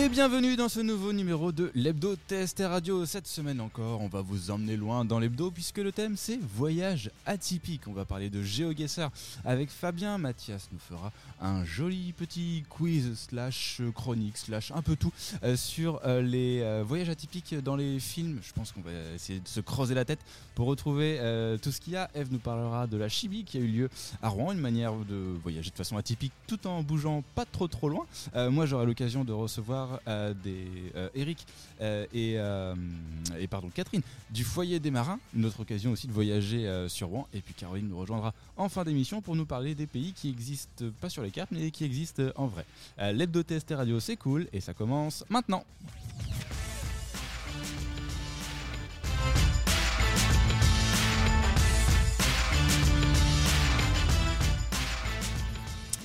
Et bienvenue dans ce nouveau numéro de l'Hebdo TST Radio. Cette semaine encore, on va vous emmener loin dans l'Hebdo puisque le thème c'est voyage atypique. On va parler de GeoGuessr avec Fabien. Mathias nous fera un joli petit quiz slash chronique slash un peu tout euh, sur euh, les euh, voyages atypiques dans les films. Je pense qu'on va essayer de se creuser la tête pour retrouver tout ce qu'il y a. Eve nous parlera de la Chibi qui a eu lieu à Rouen, une manière de voyager de façon atypique tout en bougeant pas trop trop loin. moi j'aurai l'occasion de recevoir des Eric et, et pardon Catherine du foyer des marins, une autre occasion aussi de voyager sur Rouen. Et puis Caroline nous rejoindra en fin d'émission pour nous parler des pays qui existent pas sur les cartes mais qui existent en vrai. L'hebdo TST Radio c'est cool et ça commence maintenant.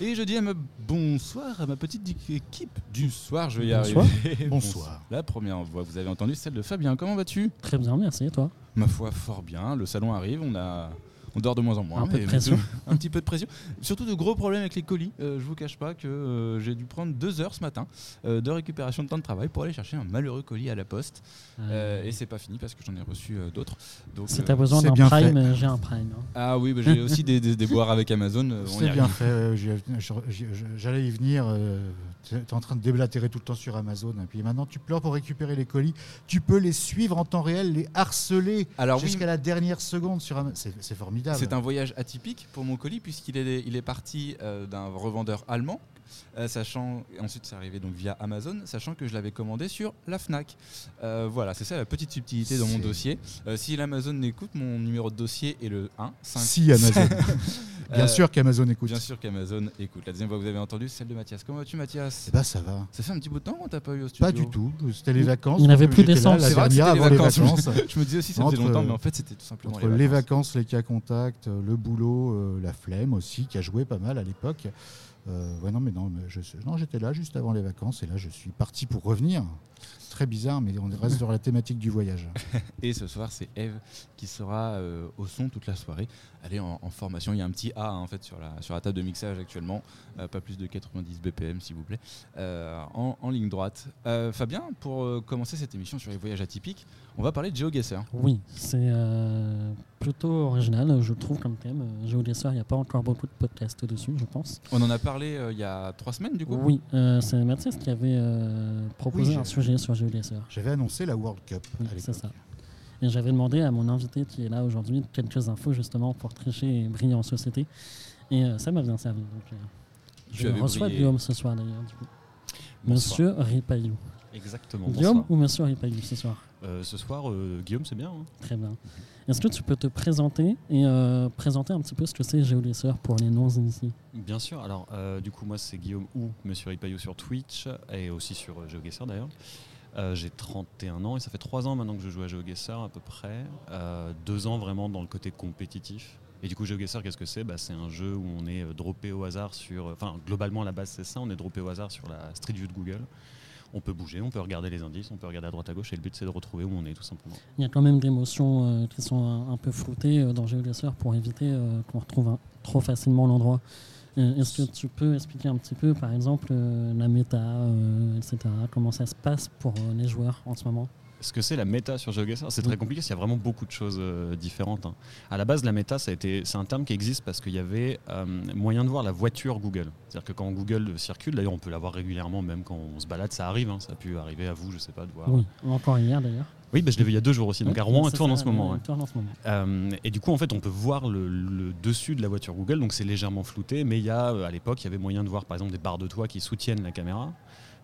Et je dis à ma bonsoir à ma petite équipe du soir. Je vais y Bonsoir. arriver. Bonsoir. La première voix que vous avez entendue, celle de Fabien. Comment vas-tu? Très bien, merci. Et toi? Ma foi, fort bien. Le salon arrive. On a on dort de moins en moins. Un peu de mais- pression. un petit peu de pression. Surtout de gros problèmes avec les colis. Euh, je vous cache pas que euh, j'ai dû prendre deux heures ce matin euh, de récupération de temps de travail pour aller chercher un malheureux colis à la poste. Euh, et c'est pas fini parce que j'en ai reçu euh, d'autres. Donc, si euh, tu as besoin d'un Prime, j'ai un Prime. hein. Ah oui, bah, j'ai aussi des, des déboires avec Amazon. C'est arrive. bien fait. J'allais y venir. Tu es en train de déblatérer tout le temps sur Amazon. Et puis maintenant, tu pleures pour récupérer les colis. Tu peux les suivre en temps réel, les harceler oui, jusqu'à la dernière seconde sur Amazon. C'est c'est formidable. C'est un voyage atypique pour mon colis puisqu'il est, il est parti euh, d'un revendeur allemand. Euh, sachant ensuite c'est arrivé donc via Amazon sachant que je l'avais commandé sur la Fnac Euh, voilà c'est ça la petite subtilité dans mon dossier Euh, si l'Amazon n'écoute mon numéro de dossier est le 1 5 Si Amazon. bien sûr qu'Amazon écoute. bien sûr qu'Amazon écoute la deuxième fois que vous avez entendu c'est celle de Mathias comment vas-tu Mathias? Eh ben, ça va. ça fait un petit bout de temps qu'on t'a pas eu au studio Pas du tout. C'était les vacances. Il n'avait plus d'essence. C'est La vrai c'était les vacances. vacances. je me disais aussi ça faisait longtemps mais en fait c'était tout simplement Entre les vacances, les cas contacts, le boulot, euh, la flemme aussi, qui a joué pas mal à l'époque. Euh, ouais, non, mais non, je, non, j'étais là juste avant les vacances et là, je suis parti pour revenir. Très bizarre, mais on reste sur la thématique du voyage. Et ce soir, c'est Eve qui sera euh, au son toute la soirée. Elle est en, formation. Il y a un petit A hein, en fait sur la, table de mixage actuellement. Euh, pas plus de 90 BPM, s'il vous plaît. En, ligne droite. Fabien, pour commencer cette émission sur les voyages atypiques, on va parler de GeoGuessr. Oui, c'est euh, plutôt original, je trouve, comme thème. Euh, GeoGuessr, il n'y a pas encore beaucoup de podcasts dessus, je pense. On en a parlé euh, il y a trois semaines, du coup. Oui, euh, c'est Mathias qui avait euh, proposé Oui, un sujet sur GeoGuessr. J'avais annoncé la World Cup Oui, à c'est ça. Et j'avais demandé à mon invité qui est là aujourd'hui quelques infos justement pour tricher et briller en société. Et euh, ça m'a bien servi. Donc, euh, je reçois brillé. Guillaume ce soir d'ailleurs. Du coup. Monsieur Ripaillou. Exactement. Guillaume bonsoir. ou Monsieur Ripaillou ce soir? Euh, ce soir, euh, Guillaume, c'est bien. hein Très bien. Est-ce que tu peux te présenter et euh, présenter un petit peu ce que c'est GeoGuessr pour les non-initiés Bien sûr. Alors, du coup, moi, c'est Guillaume ou Monsieur Ripaillou sur Twitch et aussi sur GeoGuessr d'ailleurs. J'ai 31 ans et ça fait 3 ans maintenant que je joue à GeoGuessr à peu près. Euh, deux ans vraiment dans le côté compétitif. Et du coup, GeoGuessr, qu'est-ce que c'est? Bah, C'est un jeu où on est droppé au hasard sur. Enfin, globalement, à la base, c'est ça. On est droppé au hasard sur la Street View de Google. On peut bouger, on peut regarder les indices, on peut regarder à droite à gauche et le but, c'est de retrouver où on est tout simplement. Il y a quand même des motions euh, qui sont un, peu floutées euh, dans GeoGuessr pour éviter euh, qu'on retrouve trop facilement l'endroit. Euh, Est-ce que tu peux expliquer un petit peu, par exemple, la méta, etc. Comment ça se passe pour euh, les joueurs en ce moment? Ce que c'est la méta sur GeoGuessr, c'est très compliqué, parce qu'il y a vraiment beaucoup de choses euh, différentes. hein. À la base, la méta, ça a été, c'est un terme qui existe parce qu'il y avait euh, moyen de voir la voiture Google. C'est-à-dire que quand Google circule, d'ailleurs, on peut la voir régulièrement, même quand on se balade, ça arrive. hein. Ça a pu arriver à vous, je sais pas, de voir. Oui, encore hier d'ailleurs. Oui, bah, je l'ai vu il y a deux jours aussi. Donc à Rouen, elle tourne en ce moment. ouais. tourne en ce moment. Euh, et du coup, en fait, on peut voir le, le dessus de la voiture Google, donc c'est légèrement flouté, mais il y a, à l'époque, il y avait moyen de voir, par exemple, des barres de toit qui soutiennent la caméra.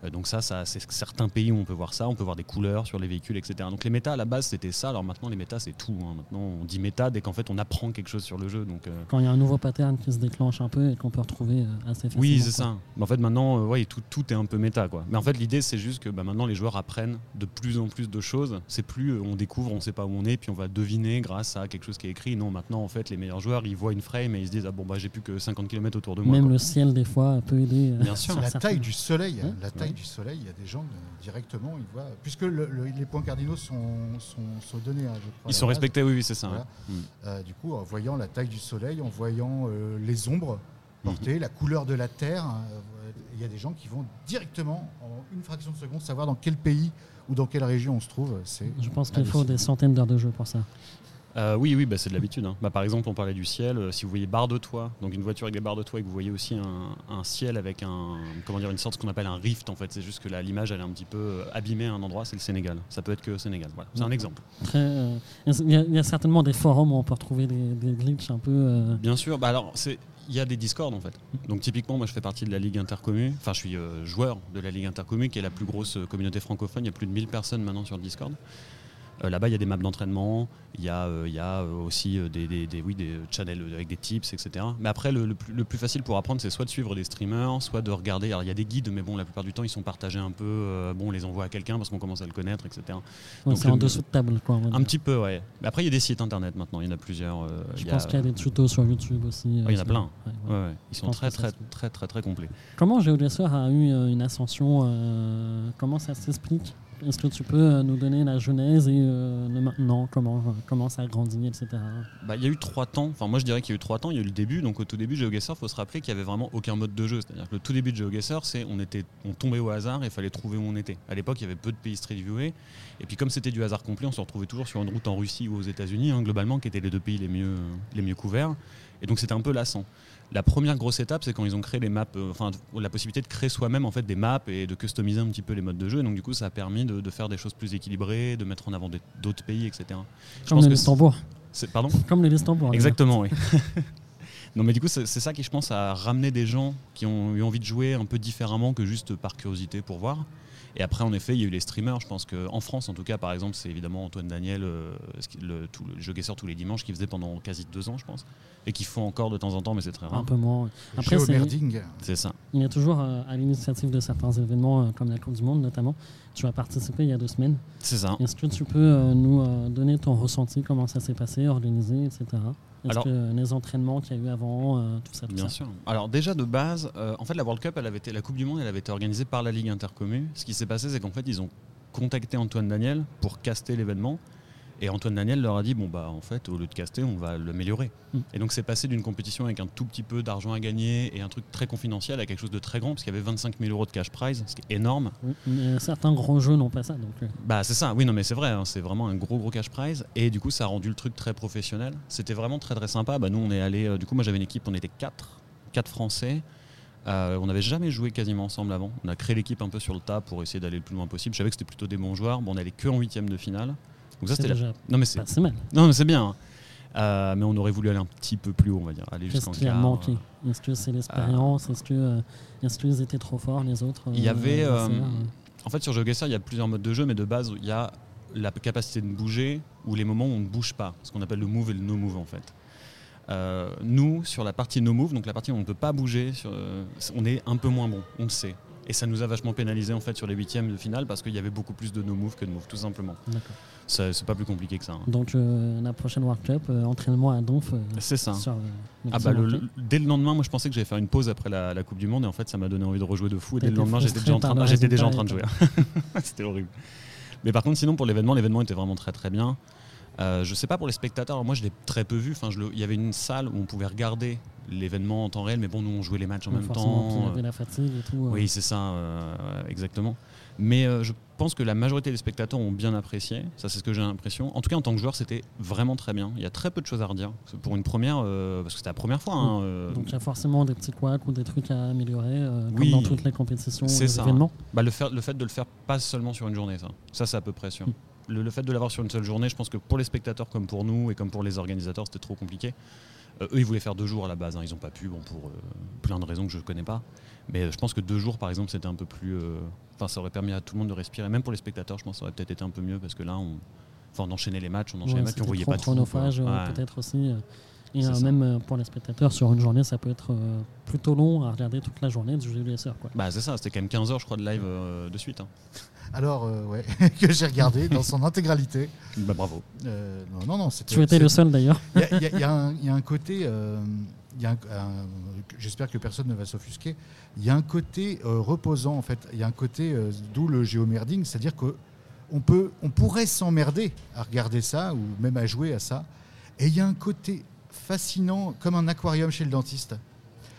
Euh, donc ça, ça c'est certains pays où on peut voir ça, on peut voir des couleurs sur les véhicules, etc. Donc les méta à la base, c'était ça. Alors maintenant, les méta, c'est tout. hein. Maintenant, on dit méta dès qu'en fait, on apprend quelque chose sur le jeu. Donc euh, Quand il y a un nouveau pattern qui se déclenche un peu et qu'on peut retrouver euh, assez facilement. oui, c'est ça. Mais en fait, maintenant, euh, ouais, tout, tout est un peu méta, quoi. Mais en fait, l'idée, c'est juste que bah, maintenant, les joueurs apprennent de plus en plus de choses. C'est plus, euh, on découvre, on sait pas où on est, puis on va deviner grâce à quelque chose qui est écrit. Non, maintenant, en fait, les meilleurs joueurs, ils voient une frame et ils se disent, ah bon, bah, j'ai plus que 50 km autour de moi. Même quoi. le ciel, des fois, peut aider. euh, Bien sûr. La certains- taille du soleil, Hein la taille Du soleil, il y a des gens euh, directement, ils voient. Puisque le- le- les points cardinaux sont, sont, sont donnés, hein, je crois. à Ils sont base. respectés, oui, oui, c'est ça. Voilà. Mm. Euh, du coup, en voyant la taille du soleil, en voyant euh, les ombres portées, la couleur de la terre, euh, Il y a des gens qui vont directement, en une fraction de seconde, savoir dans quel pays ou dans quelle région on se trouve. C'est Je pense qu'il faut des centaines d'heures de jeu pour ça. Euh, oui, oui, bah, c'est de l'habitude. hein. Bah, par exemple, on parlait du ciel. euh, si vous voyez barre de toit, donc une voiture avec des barres de toit, et que vous voyez aussi un, un ciel avec un, comment dire, une sorte qu'on appelle un rift en fait. C'est juste que là, l'image elle est un petit peu euh, abîmée à un endroit. C'est le Sénégal. Ça peut être que au Sénégal. Voilà. C'est un Mhm. exemple. Euh, Il y, a- il y a certainement des forums où on peut retrouver des, des glitches un peu. Bien sûr. Bah alors, c'est il y a des discords en fait. Donc typiquement, moi je fais partie de la Ligue Intercommu. Enfin, je suis joueur de la Ligue Intercommu, qui est la plus grosse communauté francophone. Il y a plus de 1000 personnes maintenant sur le Discord. Euh, Là-bas, il y a des maps d'entraînement, il y a, euh, il y a euh, aussi des, des- des- oui, des channels avec des tips, etc. Mais après, le, le plus, le plus facile pour apprendre, c'est soit de suivre des streamers, soit de regarder. Alors, il y a des guides, mais bon, la plupart du temps, ils sont partagés un peu. bon, on les envoie à quelqu'un parce qu'on commence à le connaître, etc. ouais, Donc c'est en dessous de table. Quoi, Un petit peu, ouais. Mais après, il y a des sites internet maintenant, il y en a plusieurs. Je pense qu'il y a des tutos sur YouTube aussi. euh, il y en a plein. Ils sont très, très, très, très, très complets. Comment GeoGuessr a eu une ascension Comment ça s'explique? Est-ce que tu peux euh, nous donner la genèse et euh, le maintenant comment, euh, comment ça a grandi, etc. Bah, il y a eu trois temps. Enfin, moi, je dirais qu'il y a eu trois temps. Il y a eu le début. Donc, au tout début, GeoGuessr, il faut se rappeler qu'il n'y avait vraiment aucun mode de jeu. C'est-à-dire que le tout début de GeoGuessr, c'est on on tombait au hasard et il fallait trouver où on était. À l'époque, il y avait peu de pays street viewés. Et puis, comme c'était du hasard complet, on se retrouvait toujours sur une route en Russie ou aux États-Unis, hein, globalement, qui étaient les deux pays les mieux, les mieux couverts. Et donc, c'était un peu lassant. La première grosse étape, c'est quand ils ont créé les maps, euh, enfin la possibilité de créer soi-même en fait des maps et de customiser un petit peu les modes de jeu. Et donc du coup, ça a permis de, de faire des choses plus équilibrées, de mettre en avant d'autres pays, etc. Je Comme pense le que Luxembourg. Pardon Comme le Luxembourg. Exactement, oui. non, mais du coup, c'est c'est ça qui, je pense, a ramené des gens qui ont eu envie de jouer un peu différemment que juste par curiosité pour voir. Et après, en effet, il y a eu les streamers. Je pense qu'en France, en tout cas, par exemple, c'est évidemment Antoine Daniel, euh, le, tout le jeu Guesseur tous les dimanches, qui faisait pendant quasi deux ans, je pense, et qui font encore de temps en temps, mais c'est très Un rare. peu moins. ouais. Après, c'est- ça. il est toujours euh, à l'initiative de certains événements, euh, comme la Coupe du Monde notamment. Tu as participé il y a deux semaines. C'est ça. Est-ce que tu peux euh, nous euh, donner ton ressenti, comment ça s'est passé, organisé, etc. Est-ce Alors- que euh, les entraînements qu'il y a eu avant, euh, tout ça, tout Bien ça? sûr. Alors déjà de base, en fait la World Cup, elle avait été, la Coupe du Monde, elle avait été organisée par la Ligue Intercommu. Ce qui s'est passé, c'est qu'en fait ils ont contacté Antoine Daniel pour caster l'événement. Et Antoine Daniel leur a dit bon bah en fait au lieu de caster, on va l'améliorer. Mm. Et donc c'est passé d'une compétition avec un tout petit peu d'argent à gagner et un truc très confidentiel à quelque chose de très grand parce qu'il y avait 25 000 euros de cash prize, ce qui est énorme. Mais certains gros jeux n'ont pas ça. Donc, euh, Bah c'est ça, oui non mais c'est vrai, hein, c'est vraiment un gros gros cash prize et du coup ça a rendu le truc très professionnel. C'était vraiment très très sympa. Bah, nous on est allé, du coup moi j'avais une équipe, on était quatre, quatre Français. Euh, on n'avait jamais joué quasiment ensemble avant. On a créé l'équipe un peu sur le tas pour essayer d'aller le plus loin possible. Je savais que c'était plutôt des bons joueurs. Bon, on allait que en huitième de finale. Donc ça c'était la... déjà non mais c'est pas mal. non mais c'est bien. hein. Euh, mais on aurait voulu aller un petit peu plus haut, on va dire, aller Qu'est-ce qui a manqué Est-ce que c'est l'expérience Est-ce que euh, est-ce qu'ils étaient trop forts les autres Il y euh, avait, euh, En fait, sur GeoGuessr, il y a plusieurs modes de jeu, mais de base, il y a la capacité de bouger ou les moments où on ne bouge pas, ce qu'on appelle le move et le no move en fait. Euh, nous, sur la partie no move, donc la partie où on ne peut pas bouger, sur- euh, on est un peu moins bon, on le sait. Et ça nous a vachement pénalisé en fait sur les huitièmes de finale parce qu'il y avait beaucoup plus de no move que de move, tout simplement. C'est pas plus compliqué que ça. hein. Donc euh, la prochaine World Cup, euh, entraînement à Donf. euh, C'est ça. sur, euh, Ah bah le- manqué. le- dès le lendemain, moi je pensais que j'allais faire une pause après la, la Coupe du Monde et en fait ça m'a donné envie de rejouer de fou. Et dès le lendemain, j'étais déjà, en train, par le j'étais déjà en train de jouer. C'était horrible. Mais par contre, sinon pour l'événement, l'événement était vraiment très très bien. Euh, je sais pas pour les spectateurs, alors moi je l'ai très peu vu. Enfin, il y avait une salle où on pouvait regarder l'événement en temps réel, mais bon, nous on jouait les matchs en même temps. avait la fatigue et tout. euh. Oui, c'est ça, euh, exactement. Mais euh, je pense que la majorité des spectateurs ont bien apprécié. Ça, c'est ce que j'ai l'impression. En tout cas, en tant que joueur, c'était vraiment très bien. Il y a très peu de choses à redire. Pour une première, euh, parce que c'était la première fois. hein, euh, Donc il y a forcément des petits couacs ou des trucs à améliorer, euh, Oui, comme dans toutes les compétitions, les ça. événements. bah, le, fait de le faire pas seulement sur une journée, ça, ça c'est à peu près sûr. Mm. Le, le fait de l'avoir sur une seule journée, je pense que pour les spectateurs comme pour nous et comme pour les organisateurs, c'était trop compliqué. Euh, eux, ils voulaient faire deux jours à la base. hein. Ils n'ont pas pu, bon, pour euh, plein de raisons que je ne connais pas. Mais euh, je pense que deux jours, par exemple, c'était un peu plus. Enfin, ça aurait permis à tout le monde de respirer. Même pour les spectateurs, je pense que ça aurait peut-être été un peu mieux parce que là, on, enchaînait les matchs, on enchaînait Ouais, les matchs, on voyait trop pas tout. chronophage, Ouais. peut-être aussi. Et euh, même euh, pour les spectateurs, sur une journée, ça peut être euh, plutôt long à regarder toute la journée du jeu quoi. Bah, c'est ça, c'était quand même 15 heures, je crois, de live de suite. hein. Alors, euh, ouais, que j'ai regardé dans son intégralité. Bah, bravo. Euh, non, non, non. c'était- Tu étais le seul d'ailleurs. Il y a- y, y un- il y a un côté, euh, un- j'espère que personne ne va s'offusquer, il y a un côté euh, reposant en fait, il y a un côté, euh, d'où le géomerding, c'est-à-dire qu'on peut, on pourrait s'emmerder à regarder ça ou même à jouer à ça, et il y a un côté fascinant comme un aquarium chez le dentiste.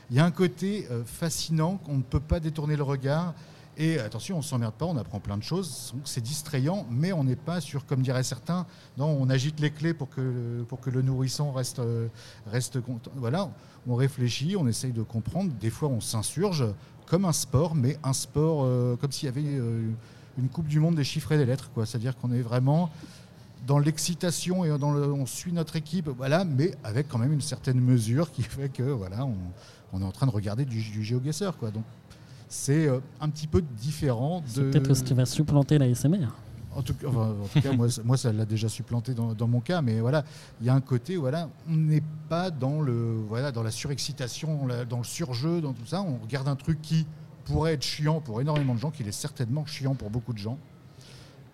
il y a un côté euh, fascinant qu'on ne peut pas détourner le regard. Et attention, on s'emmerde pas, on apprend plein de choses. Donc, C'est distrayant, mais on n'est pas sur, comme diraient certains, non, on agite les clés pour que, pour que le nourrisson reste, reste content. Voilà, on réfléchit, on essaye de comprendre. Des fois, on s'insurge comme un sport, mais un sport euh, comme s'il y avait euh, une Coupe du Monde des chiffres et des lettres. C'est-à-dire qu'on est vraiment dans l'excitation et on suit notre équipe, voilà, mais avec quand même une certaine mesure qui fait que voilà, on, est en train de regarder du, du GeoGuessr, quoi. Donc c'est euh, un petit peu différent C'est de. peut-être ce qui va supplanter la SMR. En tout cas, enfin, en tout cas, moi, ça- moi, ça l'a déjà supplanté dans, dans mon cas, mais voilà, il y a un côté, voilà, on n'est pas dans le, voilà, dans la surexcitation, dans le surjeu, dans tout ça. On regarde un truc qui pourrait être chiant pour énormément de gens, qui est certainement chiant pour beaucoup de gens,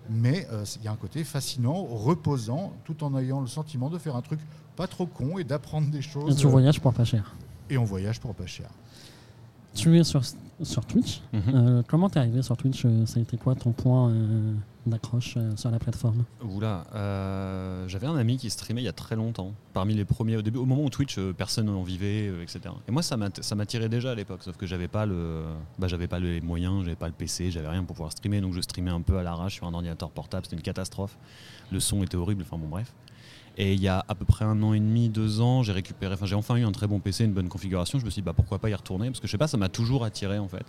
mais euh, il y a un côté fascinant, reposant, tout en ayant le sentiment de faire un truc pas trop con et d'apprendre des Et choses. tu voyages pour pas cher. Et on voyage pour pas cher. Tu es sur, sur Twitch. Mhm. Euh, comment t'es arrivé sur Twitch euh, Ça a été quoi ton point euh, d'accroche euh, sur la plateforme? Oula, j'avais un ami qui streamait il y a très longtemps, parmi les premiers au début, au moment où Twitch, personne n'en vivait, etc. Et moi, ça m'attirait déjà à l'époque, sauf que j'avais pas le, bah, j'avais pas les moyens, j'avais pas le PC, j'avais rien pour pouvoir streamer, donc je streamais un peu à l'arrache sur un ordinateur portable, c'était une catastrophe. Le son était horrible, enfin bon bref. Et il y a à peu près un an et demi, deux ans, j'ai récupéré, enfin j'ai enfin eu un très bon PC, une bonne configuration. Je me suis dit bah pourquoi pas y retourner? Parce que je sais pas, ça m'a toujours attiré en fait.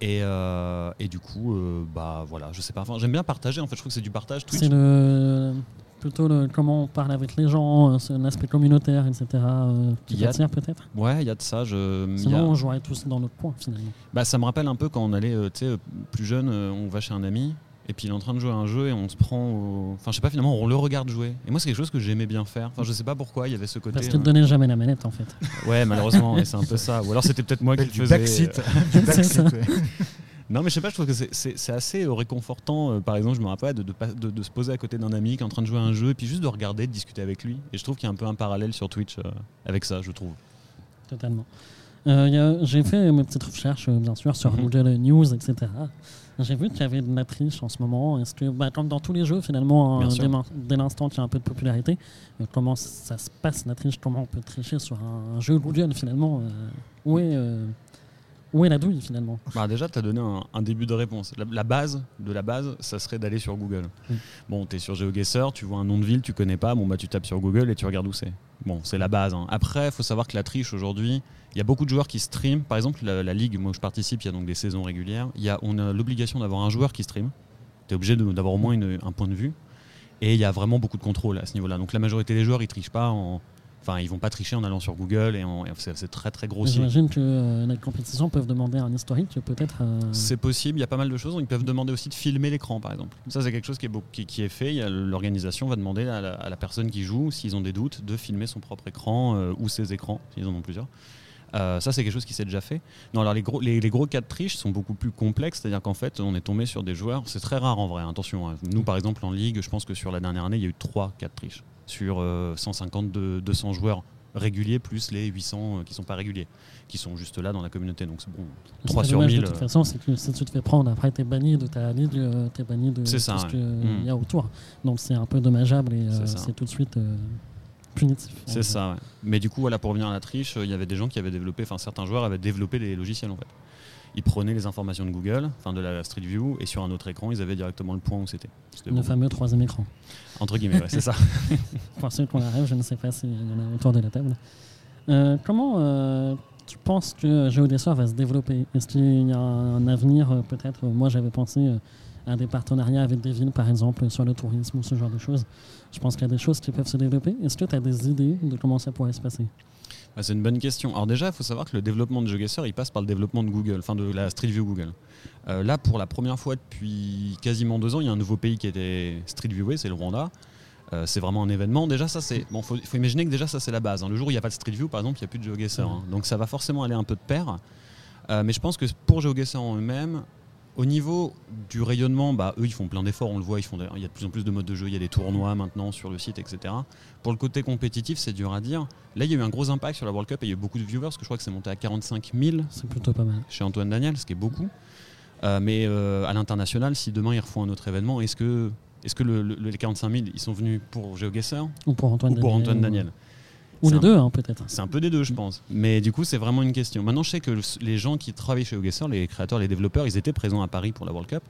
Et, euh, et du coup, euh, bah voilà, je sais pas. Enfin, j'aime bien partager. En fait, je trouve que c'est du partage. Twitch, C'est le plutôt le comment on parle avec les gens, euh, c'est l'aspect communautaire, etc. euh, qui Il y a- t'attire peut-être? Ouais, il y a de ça. Je, Sinon, a- on jouerait tous dans notre coin finalement. bah, ça me rappelle un peu quand on allait, tu sais, plus jeune, on va chez un ami et puis il est en train de jouer à un jeu et on se prend, au- enfin, je sais pas, finalement, on le regarde jouer. Et moi, c'est quelque chose que j'aimais bien faire. Enfin, je sais pas pourquoi, il y avait ce côté. Parce qu'il euh, te donnait jamais la manette en fait. Ouais, malheureusement, et c'est un peu ça. Ou alors c'était peut-être moi qui le faisais. backseat. Du backseat, ouais. Non, mais je sais pas, je trouve que c'est- assez euh, réconfortant. euh, par exemple, je me rappelle de, de, pas- de- de se poser à côté d'un ami qui est en train de jouer à un jeu et puis juste de regarder, de discuter avec lui. Et je trouve qu'il y a un peu un parallèle sur Twitch euh, avec ça, je trouve. Totalement. Euh, J'ai fait mes petites recherches, euh, bien sûr, sur Mhm. Google News, etc. J'ai vu qu'il y avait de la triche en ce moment. Est-ce que, bah, comme dans tous les jeux, finalement, euh, sûr. dès l'in- dès l'instant qu'il y a un peu de popularité, euh, comment ça se passe la triche Comment on peut tricher sur un, un jeu Google finalement euh, où, est, euh, où est la douille finalement? Bah déjà, tu as donné un, un début de réponse. La, la base de la base, ça serait d'aller sur Google. Bon, tu es sur GeoGuessr, tu vois un nom de ville, tu connais pas, bon bah tu tapes sur Google et tu regardes où c'est. Bon, c'est la base. hein. Après, il faut savoir que la triche aujourd'hui, il y a beaucoup de joueurs qui streament. Par exemple, la, la ligue, moi où je participe, il y a donc des saisons régulières. Il y a, on a l'obligation d'avoir un joueur qui stream. Tu es obligé d'avoir au moins une- un point de vue. Et il y a vraiment beaucoup de contrôle à ce niveau-là. Donc la majorité des joueurs, ils trichent pas en. Enfin, ils vont pas tricher en allant sur Google et, c'est très très grossier. J'imagine que euh, les compétitions peuvent demander un historique, peut-être. euh, C'est possible, il y a pas mal de choses. Ils peuvent demander aussi de filmer l'écran, par exemple. Ça, c'est quelque chose qui est, beau- qui, qui est fait. L'organisation va demander à la, à la personne qui joue, s'ils ont des doutes, de filmer son propre écran euh, ou ses écrans, s'ils en ont plusieurs. Euh, ça, c'est quelque chose qui s'est déjà fait. Non, alors les gros, les, les gros cas de triche sont beaucoup plus complexes, c'est-à-dire qu'en fait, on est tombé sur des joueurs. C'est très rare en vrai, attention. hein. Nous, par exemple, en Ligue, je pense que sur la dernière année, il y a eu trois cas de triche. Sur euh, 150, de- 200 joueurs réguliers, plus les 800 euh, qui sont pas réguliers, qui sont juste là dans la communauté. Donc, c'est bon, Ce 3 qui est sur dommage, 1000. De toute façon, c'est que si tu te fais prendre, après, t'es banni de ta ligue, euh, t'es banni de tout ça, ce ouais. qu'il Mm. y a autour. Donc c'est un peu dommageable et euh, C'est tout de suite euh, punitif. C'est ça, ouais. Mais du coup, voilà, pour revenir à la triche, euh, il y avait des gens qui avaient développé, enfin certains joueurs avaient développé des logiciels en fait. Ils prenaient les informations de Google, enfin de la Street View, et sur un autre écran, ils avaient directement le point où c'était. Le bon. fameux troisième écran. Entre guillemets, ouais, c'est ça. Pour ceux qu'on arrive, je ne sais pas s'il y en a autour de la table. Euh, comment euh, tu penses que GeoDessert va se développer? Est-ce qu'il y a un avenir Peut-être, moi j'avais pensé à des partenariats avec des villes, par exemple, sur le tourisme ou ce genre de choses. Je pense qu'il y a des choses qui peuvent se développer. Est-ce que tu as des idées de comment ça pourrait se passer? Ah, c'est une bonne question. Alors déjà, il faut savoir que le développement de GeoGuessr, il passe par le développement de Google, enfin de la Street View Google. Euh, là, pour la première fois depuis quasiment deux ans, il y a un nouveau pays qui a été Street Viewé, c'est le Rwanda. Euh, c'est vraiment un événement. Déjà, ça, c'est bon. Faut, faut imaginer que déjà, ça, c'est la base. hein. Le jour où il n'y a pas de Street View, par exemple, il n'y a plus de GeoGuessr. hein. Donc, ça va forcément aller un peu de pair. Euh, mais je pense que pour GeoGuessr en eux-mêmes, au niveau du rayonnement, bah, eux, ils font plein d'efforts. On le voit. Ils font. des- Il y a de plus en plus de modes de jeu. Il y a des tournois maintenant sur le site, etc. Pour le côté compétitif, c'est dur à dire. Là, il y a eu un gros impact sur la World Cup et il y a eu beaucoup de viewers. Parce que je crois que c'est monté à 45 000 C'est plutôt pas mal. chez Antoine Daniel, ce qui est beaucoup. Euh, mais euh, à l'international, si demain ils refont un autre événement, est-ce que, est-ce que le- le- les 45 000 ils sont venus pour GeoGuessr Ou pour Antoine ou pour Daniel, Antoine Daniel Ou C'est les un- deux, hein, peut-être. C'est un peu des deux, je pense. Mais du coup, c'est vraiment une question. Maintenant, je sais que le- les gens qui travaillent chez OGuessr, les créateurs, les développeurs, ils étaient présents à Paris pour la World Cup.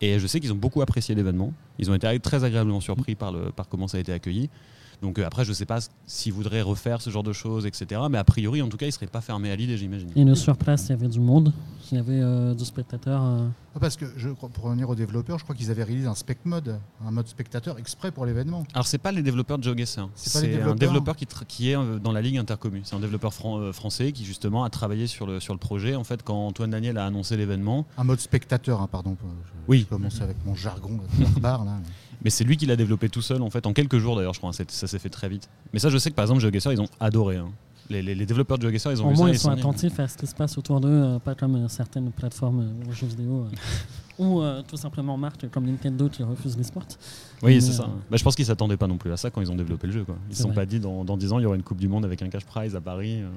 Et je sais qu'ils ont beaucoup apprécié l'événement. Ils ont été très agréablement surpris par, le, par comment ça a été accueilli. Donc euh, après, je sais pas s'ils voudraient refaire ce genre de choses, etc. Mais a priori, en tout cas, ils ne seraient pas fermés à l'idée, j'imagine. Et le sur place, il y avait du monde, il y avait euh, du spectateur. euh, Ah, Parce que je crois, pour revenir aux développeurs, je crois qu'ils avaient réalisé un spec mode, un mode spectateur exprès pour l'événement. Alors, c'est pas les développeurs de GeoGuessr. C'est les C'est un développeur qui, est euh, dans la ligue intercommu. C'est un développeur fran- euh, français qui, justement, a travaillé sur le, sur le projet. En fait, quand Antoine Daniel a annoncé l'événement, Un mode spectateur, hein, pardon. Je, Oui. Je commence avec mon jargon barbare, là. Mais c'est lui qui l'a développé tout seul, en fait, en quelques jours d'ailleurs, je crois. hein, Ça s'est fait très vite. Mais ça, je sais que par exemple, GeoGuessr, ils ont adoré. hein. Les, les- les développeurs de GeoGuessr, ils ont Au vu moins, ça. ils sont attentifs à ce qui se passe autour d'eux, euh, pas comme euh, certaines plateformes euh, aux jeux vidéo. ou euh, tout simplement marques comme Nintendo qui refusent les sports. Oui, c'est euh, ça. Bah, je pense qu'ils s'attendaient pas non plus à ça quand ils ont développé le jeu. Quoi. Ils C'est se sont vrai. pas dit dans, dans 10 ans, il y aura une Coupe du Monde avec un cash prize à Paris. euh.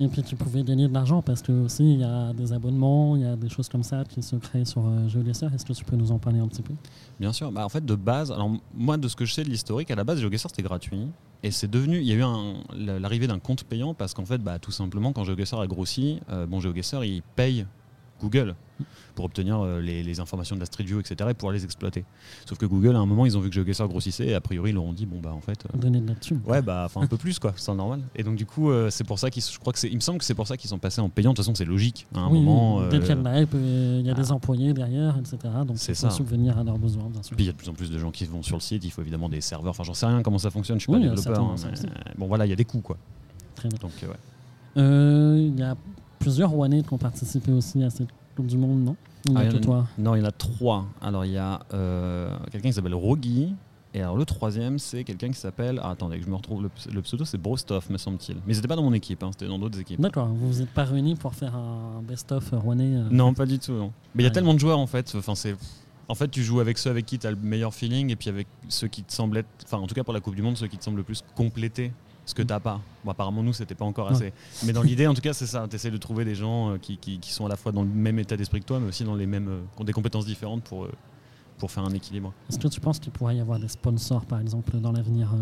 Et puis tu pouvais gagner de l'argent parce que aussi il y a des abonnements, il y a des choses comme ça qui se créent sur euh, GeoGuessr. Est-ce que tu peux nous en parler un petit peu? Bien sûr. Bah, en fait, de base, alors moi, de ce que je sais de l'historique, à la base, GeoGuessr c'était gratuit. Et c'est devenu, il y a eu l'arrivée d'un compte payant parce qu'en fait, bah, tout simplement, quand GeoGuessr a grossi, euh, bon, GeoGuessr, il paye Google pour obtenir euh, les, les informations de la Street View, etc. et pouvoir les exploiter. Sauf que Google, à un moment, ils ont vu que GeoGuessr grossissait et a priori, ils leur ont dit, bon, bah, en fait. euh, Donner de là-dessus. Ouais, bah, enfin un peu plus quoi, c'est normal. Et donc du coup, euh, c'est pour ça qu'ils, je crois que c'est, il me semble que c'est pour ça qu'ils sont passés en payant. De toute façon, c'est logique. À un oui, moment, dès qu'il y a de la hype, il y a des ah. employés derrière, etc. Donc C'est ça. subvenir à leurs besoins, bien sûr. puis il y a de plus en plus de gens qui vont sur le site. Il faut évidemment des serveurs. Enfin, j'en sais rien comment ça fonctionne. Je suis Oui, pas développeur. hein, mais, bon, voilà, il y a des coûts quoi. Très bien. Donc ouais. Il y a plusieurs Rouennais qui ont participé aussi à cette Coupe du Monde, non? Il Ah, il a- toi? Non, il y en a trois. Alors il y a euh, quelqu'un qui s'appelle Rogi. Et alors le troisième, c'est quelqu'un qui s'appelle. Ah, attendez, que je me retrouve. Le, le pseudo, c'est Brostov, me semble-t-il. Mais c'était pas dans mon équipe. hein, c'était dans d'autres équipes. D'accord, vous vous êtes pas réunis pour faire un best-of Rouennais euh, Non, pas du tout. non. Mais il y a Ouais. tellement de joueurs en fait. Enfin, c'est. En fait, tu joues avec ceux avec qui tu as le meilleur feeling et puis avec ceux qui te semblent être. Enfin, en tout cas pour la Coupe du Monde, ceux qui te semblent le plus compléter ce que t'as pas. Bon, apparemment, nous, c'était pas encore Ouais. assez. Mais dans l'idée, en tout cas, c'est ça. Tu essaies de trouver des gens euh, qui, qui- qui sont à la fois dans le même état d'esprit que toi, mais aussi dans les mêmes. euh, qui ont des compétences différentes pour, euh, pour faire un équilibre. Est-ce que tu penses qu'il pourrait y avoir des sponsors, par exemple, dans l'avenir euh,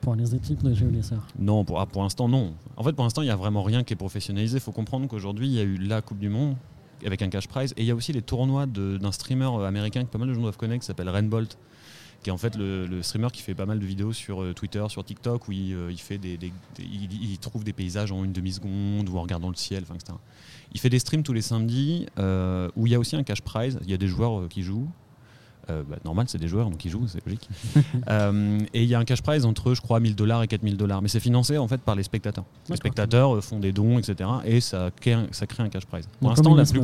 pour les équipes de GeoGuessr Non, pour, ah, pour l'instant, non. En fait, pour l'instant, il n'y a vraiment rien qui est professionnalisé. Il faut comprendre qu'aujourd'hui, il y a eu la Coupe du Monde avec un cash prize et il y a aussi les tournois d'un streamer américain que pas mal de gens doivent connaître qui s'appelle Rainbolt qui est en fait le, le streamer qui fait pas mal de vidéos sur euh, Twitter, sur TikTok, où il, euh, il fait des, des- des- il, il trouve des paysages en une demi-seconde ou en regardant le ciel, etc. Il fait des streams tous les samedis euh, où il y a aussi un cash prize. Il y a des joueurs qui jouent. Euh, bah, normal, c'est des joueurs, donc ils jouent, c'est logique. Euh, et il y a un cash prize entre, je crois, 1000 dollars et 4000 dollars. Mais c'est financé en fait par les spectateurs. Les spectateurs font des dons, etc. Et ça crée un, ça crée un cash prize. Pour l'instant, la plus.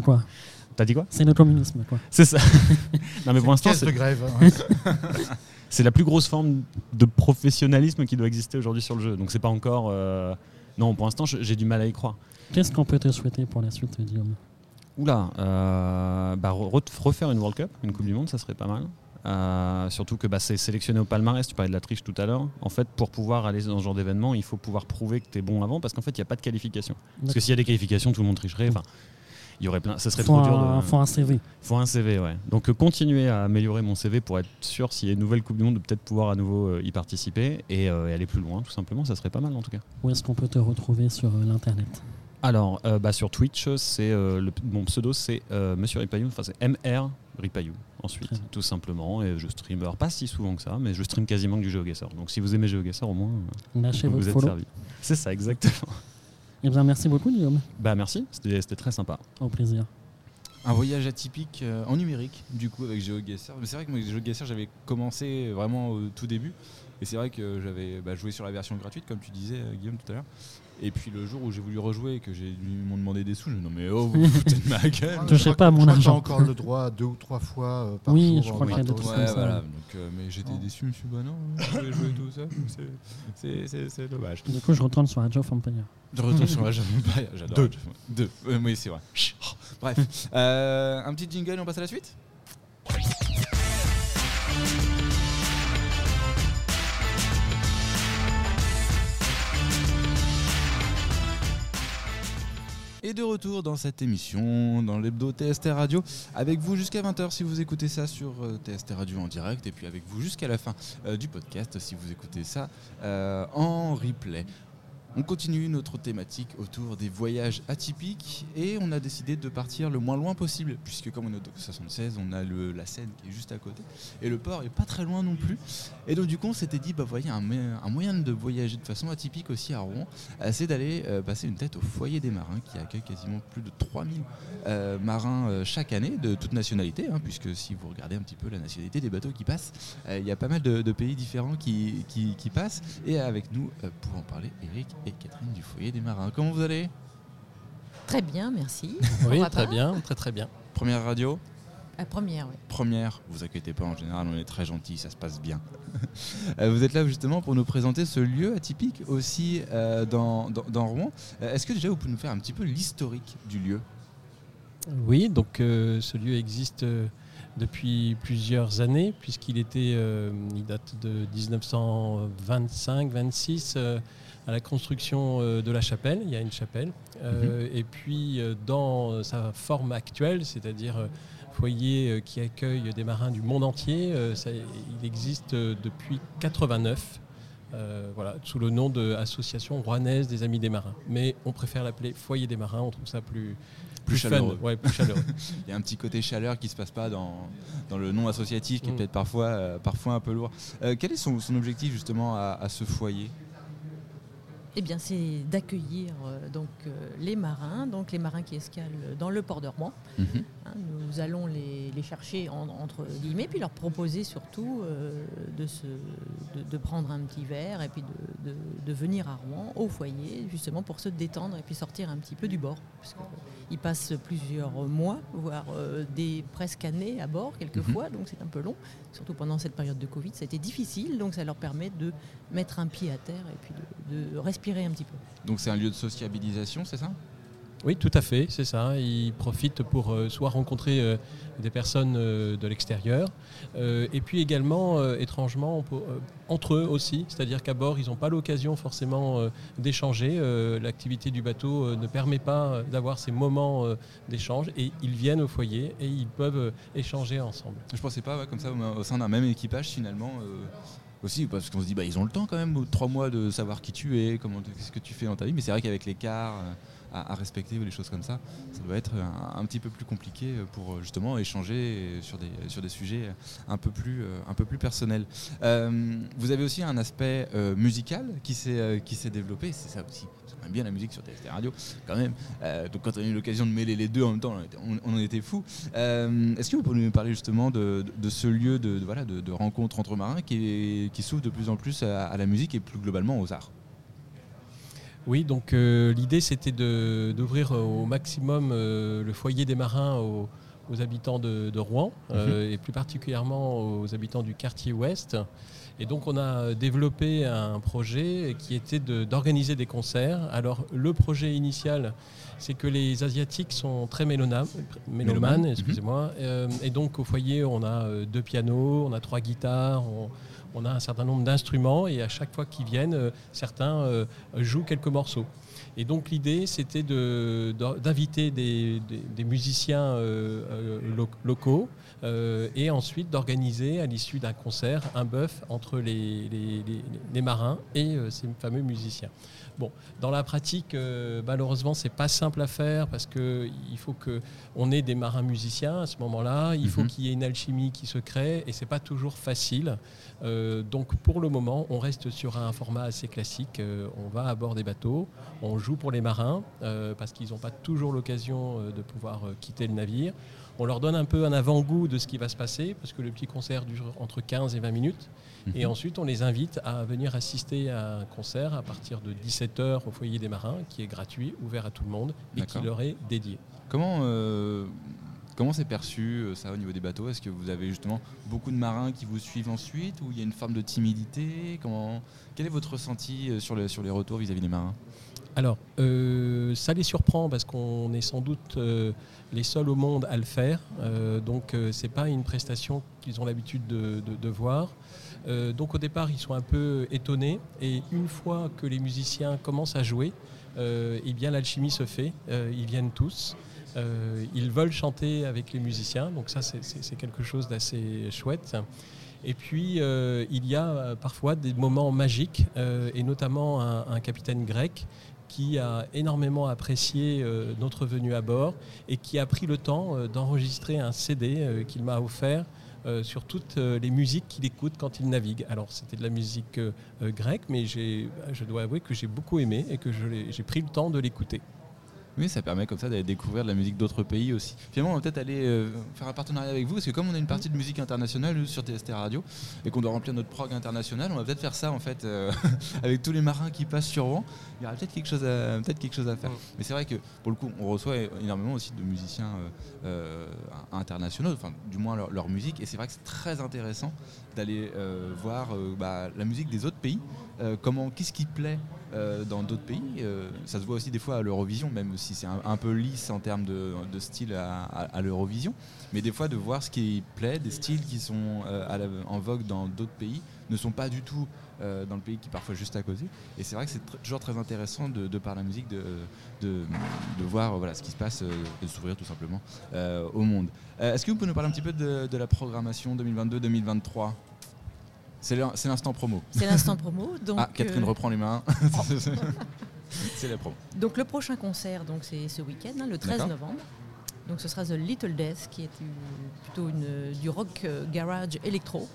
T'as dit quoi C'est le communisme, quoi. C'est ça. non, mais pour l'instant, c'est de grève. hein. c'est la plus grosse forme de professionnalisme qui doit exister aujourd'hui sur le jeu. Donc c'est pas encore. euh, Non, pour l'instant, j'ai du mal à y croire. Qu'est-ce qu'on peut te souhaiter pour la suite, Guillaume? Oula, euh, bah, re- refaire une World Cup, une Coupe du Monde, ça serait pas mal. Euh, surtout que bah, c'est sélectionné au palmarès, tu parlais de la triche tout à l'heure. En fait, pour pouvoir aller dans ce genre d'événement, il faut pouvoir prouver que tu es bon avant parce qu'en fait, il n'y a pas de qualification. Parce que s'il y a des qualifications, tout le monde tricherait. Enfin, il y aurait plein. Ça serait faut trop dur un, de. faut un CV. faut un CV, ouais. Donc euh, continuer à améliorer mon CV pour être sûr s'il y a une nouvelle Coupe du Monde de peut-être pouvoir à nouveau euh, y participer et, euh, et aller plus loin, tout simplement. Ça serait pas mal en tout cas. Où est-ce qu'on peut te retrouver sur l'internet? Alors, euh, bah, sur Twitch, c'est euh, le- mon pseudo, c'est euh, Monsieur Ripayou. Enfin, c'est MR Ripayou. Ensuite, tout simplement, et je stream, alors pas si souvent que ça, mais je stream quasiment que du GeoGuessr. Donc, si vous aimez GeoGuessr, au moins, Lâchez vous êtes follow. servi. C'est ça, exactement. Eh bien, merci beaucoup, Guillaume. bah, merci, c'était très sympa. Au plaisir. Un voyage atypique euh, en numérique, du coup, avec GeoGuessr. Mais c'est vrai que moi, avec GeoGuessr, j'avais commencé vraiment au tout début. Et c'est vrai que j'avais bah, joué sur la version gratuite, comme tu disais, euh, Guillaume, tout à l'heure. Et puis le jour où j'ai voulu rejouer et que j'ai ils m'ont demandé des sous, je me dis non mais oh, vous vous foutez de ma gueule. Je crois pas mon je argent. t'as encore le droit à deux ou trois fois euh, par Oui, jour. je crois qu'il y a des gratos. trucs Ouais, comme ça. voilà. Donc, euh, mais j'étais Oh. déçu, monsieur. Bah non, je vais jouer tout ça. C'est- dommage. Du coup, je retourne sur Age of Empire. De retour sur Age of Empires, j'adore. Deux. Deux. Euh, oui, c'est vrai. Bref. Euh, un petit jingle et on passe à la suite? Et de retour dans cette émission, dans l'hebdo TST Radio, avec vous jusqu'à 20h si vous écoutez ça sur euh, TST Radio en direct, et puis avec vous jusqu'à la fin euh, du podcast si vous écoutez ça euh, en replay. On continue notre thématique autour des voyages atypiques et on a décidé de partir le moins loin possible puisque comme on est au 76, on a le, la Seine qui est juste à côté et le port est pas très loin non plus. Et donc du coup on s'était dit bah voyez un, moyen de voyager de façon atypique aussi à Rouen, euh, c'est d'aller euh, passer une tête au foyer des marins qui accueille quasiment plus de 3000 euh, marins chaque année de toute nationalité hein, puisque si vous regardez un petit peu la nationalité des bateaux qui passent, il y a pas mal de, pays différents qui, qui, qui, passent et avec nous pour en parler Eric et Catherine du foyer des marins. Comment vous allez? Très bien, merci. Oui, très bien, très très bien. Première radio? La première, oui. Première, vous inquiétez pas, en général on est très gentil, ça se passe bien. vous êtes là justement pour nous présenter ce lieu atypique aussi euh, dans, dans, dans, Rouen. Est-ce que déjà vous pouvez nous faire un petit peu l'historique du lieu? Oui, donc euh, ce lieu existe euh, depuis plusieurs années puisqu'il était, euh, il date de 1925-26 à la construction euh, de la chapelle. Il y a une chapelle. Euh, mmh. Et puis, euh, dans sa forme actuelle, c'est-à-dire foyer qui accueille des marins du monde entier, ça, il existe depuis 89. Euh, voilà, sous le nom d'Association rouennaise des Amis des Marins. Mais on préfère l'appeler Foyer des Marins, on trouve ça plus, plus, plus chaleureux. Ouais, plus chaleureux. Il y a un petit côté chaleur qui ne se passe pas dans, dans le nom associatif, qui est mmh. peut-être parfois, euh, parfois un peu lourd. Euh, quel est son, son, objectif justement à, à ce foyer? Eh bien, c'est d'accueillir euh, donc euh, les marins, donc les marins qui escalent dans le port de Rouen. Mmh. Hein, nous allons les, les chercher en, entre guillemets, puis leur proposer surtout euh, de, se, de, de, prendre un petit verre et puis de, de, venir à Rouen au foyer, justement pour se détendre et puis sortir un petit peu du bord, ils passent plusieurs mois, voire des presque années à bord quelquefois, mmh. donc c'est un peu long. Surtout pendant cette période de Covid, ça a été difficile, donc ça leur permet de mettre un pied à terre et puis de, de respirer un petit peu. Donc c'est un lieu de sociabilisation, c'est ça? Oui, tout à fait, c'est ça. Ils profitent pour euh, soit rencontrer euh, des personnes euh, de l'extérieur, euh, et puis également, euh, étrangement, peut, entre eux aussi. C'est-à-dire qu'à bord, ils n'ont pas l'occasion forcément d'échanger. L'activité du bateau ne permet pas d'avoir ces moments d'échange, et ils viennent au foyer et ils peuvent échanger ensemble. Je ne pensais pas ouais, comme ça au sein d'un même équipage finalement aussi parce qu'on se dit bah ils ont le temps quand même trois mois de savoir qui tu es comment qu'est-ce que tu fais dans ta vie. Mais c'est vrai qu'avec l'écart à, respecter ou des choses comme ça. Ça doit être un, petit peu plus compliqué pour justement échanger sur des, sur des sujets un peu plus, un peu plus personnels. Euh, vous avez aussi un aspect euh, musical qui s'est euh, développé, c'est ça aussi. On aime bien la musique sur TST Radio, quand même. Euh, donc quand on a eu l'occasion de mêler les deux en même temps, on, en était. Euh, Est-ce que vous pouvez nous parler justement de, de, ce lieu de, voilà, de, rencontre entre marins qui, qui s'ouvre de plus en plus à la musique et plus globalement aux arts? Oui, donc euh, l'idée c'était d'ouvrir au maximum euh, le foyer des marins aux, aux habitants de, de Rouen euh, mmh. et plus particulièrement aux habitants du quartier ouest. Et donc on a développé un projet qui était d'organiser de, des concerts. Alors le projet initial, c'est que les Asiatiques sont très mélomanes, mélomanes excusez-moi. Mmh. et donc au foyer, on a deux pianos, on a trois guitares. On, on a un certain nombre d'instruments et à chaque fois qu'ils viennent, euh, certains euh, jouent quelques morceaux. Et donc l'idée, c'était d'inviter de, des, des, des, musiciens euh, lo locaux euh, et ensuite d'organiser à l'issue d'un concert un bœuf entre les, les, les, les marins et euh, ces fameux musiciens. Bon, dans la pratique, euh, malheureusement, c'est pas simple à faire parce que il faut que on ait des marins musiciens à ce moment-là. Il faut mm -hmm. qu'il y ait une alchimie qui se crée et c'est pas toujours facile. Euh, donc, pour le moment, on reste sur un format assez classique. On va à bord des bateaux, on joue pour les marins parce qu'ils n'ont pas toujours l'occasion de pouvoir quitter le navire. On leur donne un peu un avant-goût de ce qui va se passer parce que le petit concert dure entre 15 et 20 minutes. Mmh. Et ensuite, on les invite à venir assister à un concert à partir de 17h au foyer des marins, qui est gratuit, ouvert à tout le monde et qui leur est dédié. Comment euh, comment c'est perçu ça au niveau des bateaux? Est-ce que vous avez justement beaucoup de marins qui vous suivent ensuite ou il y a une forme de timidité? Comment quel est votre ressenti sur, le, sur les retours vis-à-vis -vis des marins? Alors, euh, ça les surprend parce qu'on est sans doute euh, les seuls au monde à le faire. Euh, donc, c'est pas une prestation qu'ils ont l'habitude de, voir. donc, au départ, ils sont un peu étonnés. Et une fois que les musiciens commencent à jouer, eh bien, l'alchimie se fait. ils viennent tous. ils veulent chanter avec les musiciens. Donc, ça, c'est quelque chose d'assez chouette. Et puis, il y a parfois des moments magiques, et notamment un capitaine grec qui a énormément apprécié euh, notre venue à bord et qui a pris le temps euh, d'enregistrer un CD euh, qu'il m'a offert sur toutes les musiques qu'il écoute quand il navigue. Alors c'était de la musique grecque, mais je dois avouer que j'ai beaucoup aimé et que j'ai pris le temps de l'écouter. Oui, ça permet comme ça d'aller découvrir de la musique d'autres pays aussi. Finalement, on va peut-être aller euh, faire un partenariat avec vous, parce que comme on a une partie de musique internationale nous, sur TST Radio, et qu'on doit remplir notre prog international, on va peut-être faire ça en fait euh, avec tous les marins qui passent sur Rouen. Il y aura peut-être quelque chose à, peut-être quelque chose à faire. Mm. Mais c'est vrai que pour le coup, on reçoit énormément aussi de musiciens euh, internationaux, enfin du moins leur, leur musique, et c'est vrai que c'est très intéressant d'aller voir bah, la musique des autres pays, comment, qu'est-ce qui plaît euh, dans d'autres pays. Euh, ça se voit aussi des fois à l'Eurovision, même si c'est un, peu lisse en termes de, style à, l'Eurovision. Mais des fois, de voir ce qui plaît, des styles qui sont euh, en vogue dans d'autres pays, ne sont pas du tout euh, dans le pays qui est parfois juste à côté. Et c'est vrai que c'est toujours très intéressant de, par la musique de, voir euh, voilà, ce qui se passe, euh, de s'ouvrir tout simplement euh, au monde. Euh, Est-ce que vous pouvez nous parler un petit peu de la programmation 2022-2023 c'est l'in- c'est l'instant promo. C'est l'instant promo. Donc, ah, Catherine euh, reprend les mains. c'est la promo. Donc le prochain concert, donc c'est ce week-end, hein, le 13 D'accord. novembre. Donc ce sera The Little Death, qui est plutôt une, du rock euh, garage électro.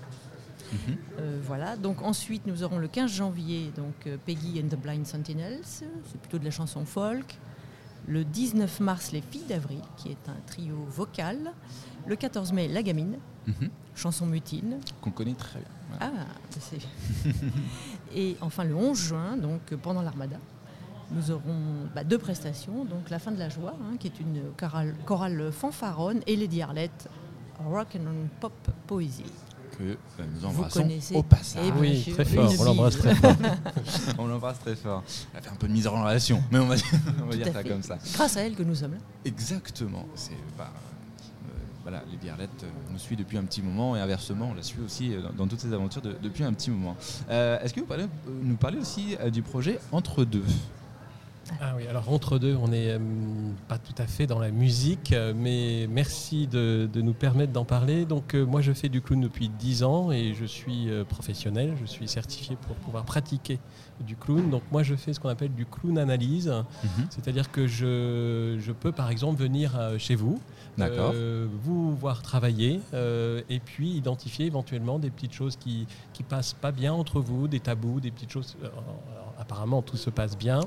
Mhm. Euh, voilà. Donc ensuite nous aurons le 15 janvier donc euh, Peggy and the Blind Sentinels, c'est plutôt de la chanson folk. Le 19 mars les Filles d'Avril, qui est un trio vocal. Le 14 mai La Gamine, Mhm. chanson mutine. Qu'on connaît très bien. Ah, c'est. Et enfin le 11 juin, donc pendant l'Armada, nous aurons bah, deux prestations. Donc la fin de la joie, hein, qui est une chorale, chorale fanfaronne, et Lady Arlette, rock and pop poésie. Que euh, nous Vous embrassons connaissez au passage. Eh bien Oui, très fort, on l'embrasse très fort. on l'embrasse très fort. Elle a fait un peu de mise en relation, mais on va, on va Tout dire ça fait. comme ça. Grâce à elle que nous sommes là. Exactement. C'est bah, voilà, Lady Arlette euh, nous suit depuis un petit moment et inversement, on la suit aussi euh, dans, toutes ses aventures de- depuis un petit moment. Euh, Est-ce que vous euh, nous parlez aussi du projet Entre deux? Ah oui, alors entre deux, on n'est euh, pas tout à fait dans la musique, euh, mais merci de, de nous permettre d'en parler. Donc euh, moi je fais du clown depuis 10 ans et je suis euh, professionnel, je suis certifié pour pouvoir pratiquer du clown. Donc moi je fais ce qu'on appelle du clown analyse, c'est-à-dire que je, je peux par exemple venir chez vous, vous voir travailler et puis identifier éventuellement des petites choses qui qui passent pas bien entre vous, des tabous, des petites choses. alors, apparemment tout se passe bien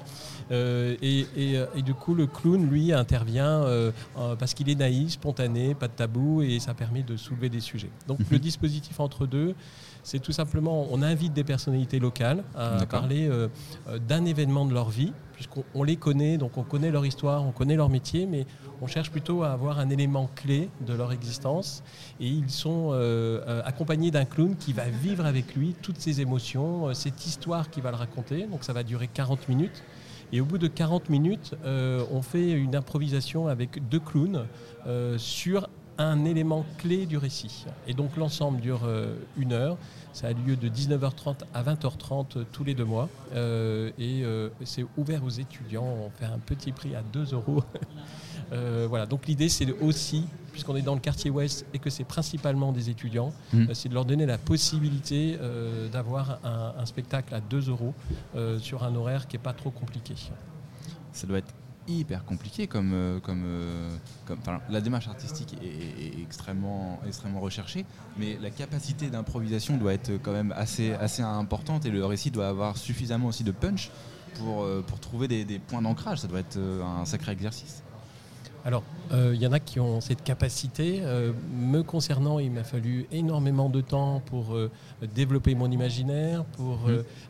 Euh, et, et, euh, et du coup le clown lui intervient euh, euh, parce qu'il est naïf, spontané, pas de tabou et ça permet de soulever des sujets. Donc le dispositif entre deux. C'est tout simplement, on invite des personnalités locales à parler euh, euh, d'un événement de leur vie, puisqu'on on les connaît, donc on connaît leur histoire, on connaît leur métier, mais on cherche plutôt à avoir un élément clé de leur existence. Et ils sont euh, euh, accompagnés d'un clown qui va vivre avec lui toutes ses émotions, euh, cette histoire qui va le raconter. Donc ça va durer 40 minutes. Et au bout de 40 minutes, euh, on fait une improvisation avec deux clowns euh, sur un élément clé du récit. Et donc l'ensemble dure euh, une heure. Ça a lieu de 19h30 à 20h30 euh, tous les deux mois. Euh, et euh, c'est ouvert aux étudiants. On fait un petit prix à 2 euros. Euh, voilà, donc l'idée c'est de aussi, puisqu'on est dans le quartier ouest et que c'est principalement des étudiants, Mm. euh, c'est de leur donner la possibilité euh, d'avoir un, un spectacle à 2 euros sur un horaire qui n'est pas trop compliqué. Ça doit être hyper compliqué comme, euh, euh, la démarche artistique est, extrêmement, extrêmement recherchée, mais la capacité d'improvisation doit être quand même assez, assez importante et le récit doit avoir suffisamment aussi de punch pour, euh, trouver des, points d'ancrage. Ça doit être un sacré exercice. Alors, euh, il y en a qui ont cette capacité. Euh, me concernant, il m'a fallu énormément de temps pour euh, développer mon imaginaire, pour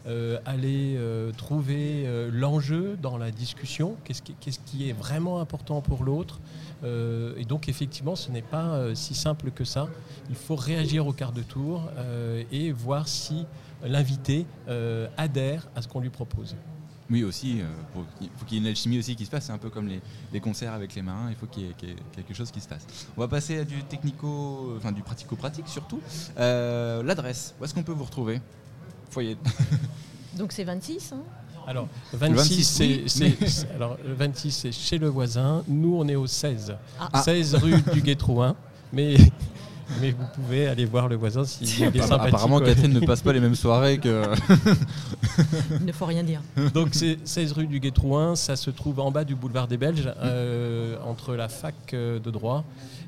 euh, aller trouver l'enjeu dans la discussion, qu'est-ce qui, est vraiment important pour l'autre? Et donc, effectivement, ce n'est pas si simple que ça. Il faut réagir au quart de tour et voir si l'invité adhère à ce qu'on lui propose. Oui, aussi, euh, pour- il faut qu'il y ait une alchimie aussi qui se passe. C'est un peu comme les, les concerts avec les marins, il faut qu'il y, ait, qu'il y ait quelque chose qui se passe. On va passer à du technico, enfin du pratico-pratique surtout. Euh, L'adresse, où est-ce qu'on peut vous retrouver? Foyer. Donc c'est 26. hein? Alors, 26, 26, c'est, oui, c'est- mais- c'est- alors, le 26, c'est chez le voisin. Nous, on est au 16. Ah. 16 rue du Guétrouin. Mais mais vous pouvez aller voir le voisin s'il est sympathique. Apparemment. Catherine ne passe pas les mêmes soirées que. Il ne faut rien dire. Donc c'est 16 rue du Guétrouin, ça se trouve en bas du boulevard des Belges, euh, entre la fac euh, de droit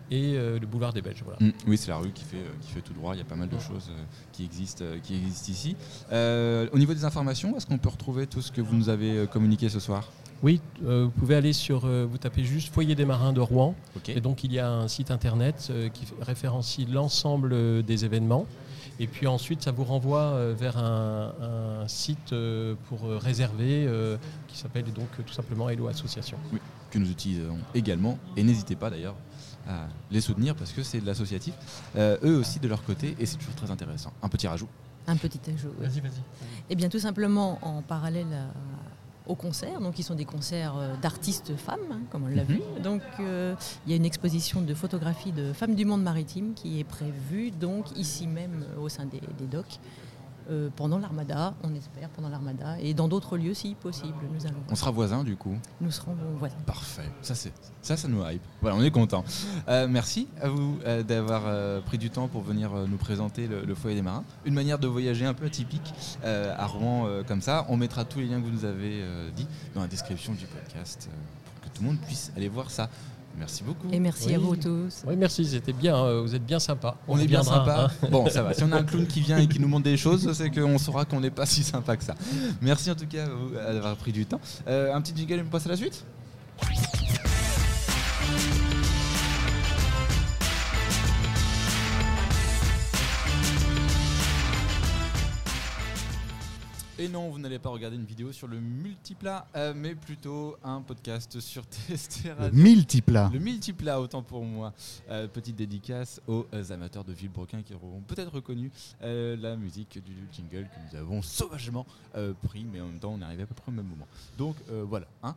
et euh, le boulevard des Belges. Voilà. Mm, Oui, c'est la rue qui fait, euh, qui fait tout droit. Il y a pas mal de choses euh, qui, existent, qui existent ici. Euh, au niveau des informations, est-ce qu'on peut retrouver tout ce que vous nous avez communiqué ce soir? Oui, euh, vous pouvez aller sur, euh, vous tapez juste Foyer des Marins de Rouen, et donc il y a un site internet euh, qui référencie l'ensemble euh, des événements. Et puis ensuite, ça vous renvoie euh, vers un, un site euh, pour euh, réserver euh, qui s'appelle donc euh, tout simplement Hello Association. que nous utilisons également. Et n'hésitez pas d'ailleurs à les soutenir parce que c'est de l'associatif. Euh, eux aussi de leur côté et c'est toujours très intéressant. Un petit rajout. Un petit ajout. oui. Vas-y, vas-y. Eh bien, tout simplement en parallèle à- aux concerts, donc qui sont des concerts euh, d'artistes femmes, hein, comme on l'a vu. Donc, euh, il y a une exposition de photographie de femmes du monde maritime qui est prévue, donc ici même euh, au sein des, des docks, euh, pendant l'Armada, on espère pendant l'Armada, et dans d'autres lieux si possible. Nous allons, On sera voisins du coup. nous serons voisins. Parfait. Ça, c'est, ça, ça nous hype. Voilà, on est content. Euh, merci à vous euh, d'avoir pris du temps pour venir nous présenter le, le foyer des marins. Une manière de voyager un peu atypique à Rouen comme ça. On mettra tous les liens que vous nous avez dit dans la description du podcast pour que tout le monde puisse aller voir ça. Merci beaucoup. Et merci Oui. à vous tous. Oui, merci, c'était bien, euh, vous êtes bien sympa. On est bien sympa. hein. Bon, ça va. Si on a un clown qui vient et qui nous montre des choses, c'est qu'on saura qu'on n'est pas si sympa que ça. Merci en tout cas d'avoir pris du temps. Euh, un petit jingle et on passe à la suite? Et non, vous n'allez pas regarder une vidéo sur le multiplat, euh, mais plutôt un podcast sur TST Le Radio. multiplat. Le multiplat, autant pour moi. Euh, petite dédicace aux euh, amateurs de Villebrequin qui auront peut-être reconnu euh, la musique du jingle que nous avons sauvagement pris, mais en même temps on est arrivé à peu près au même moment. Donc voilà. hein.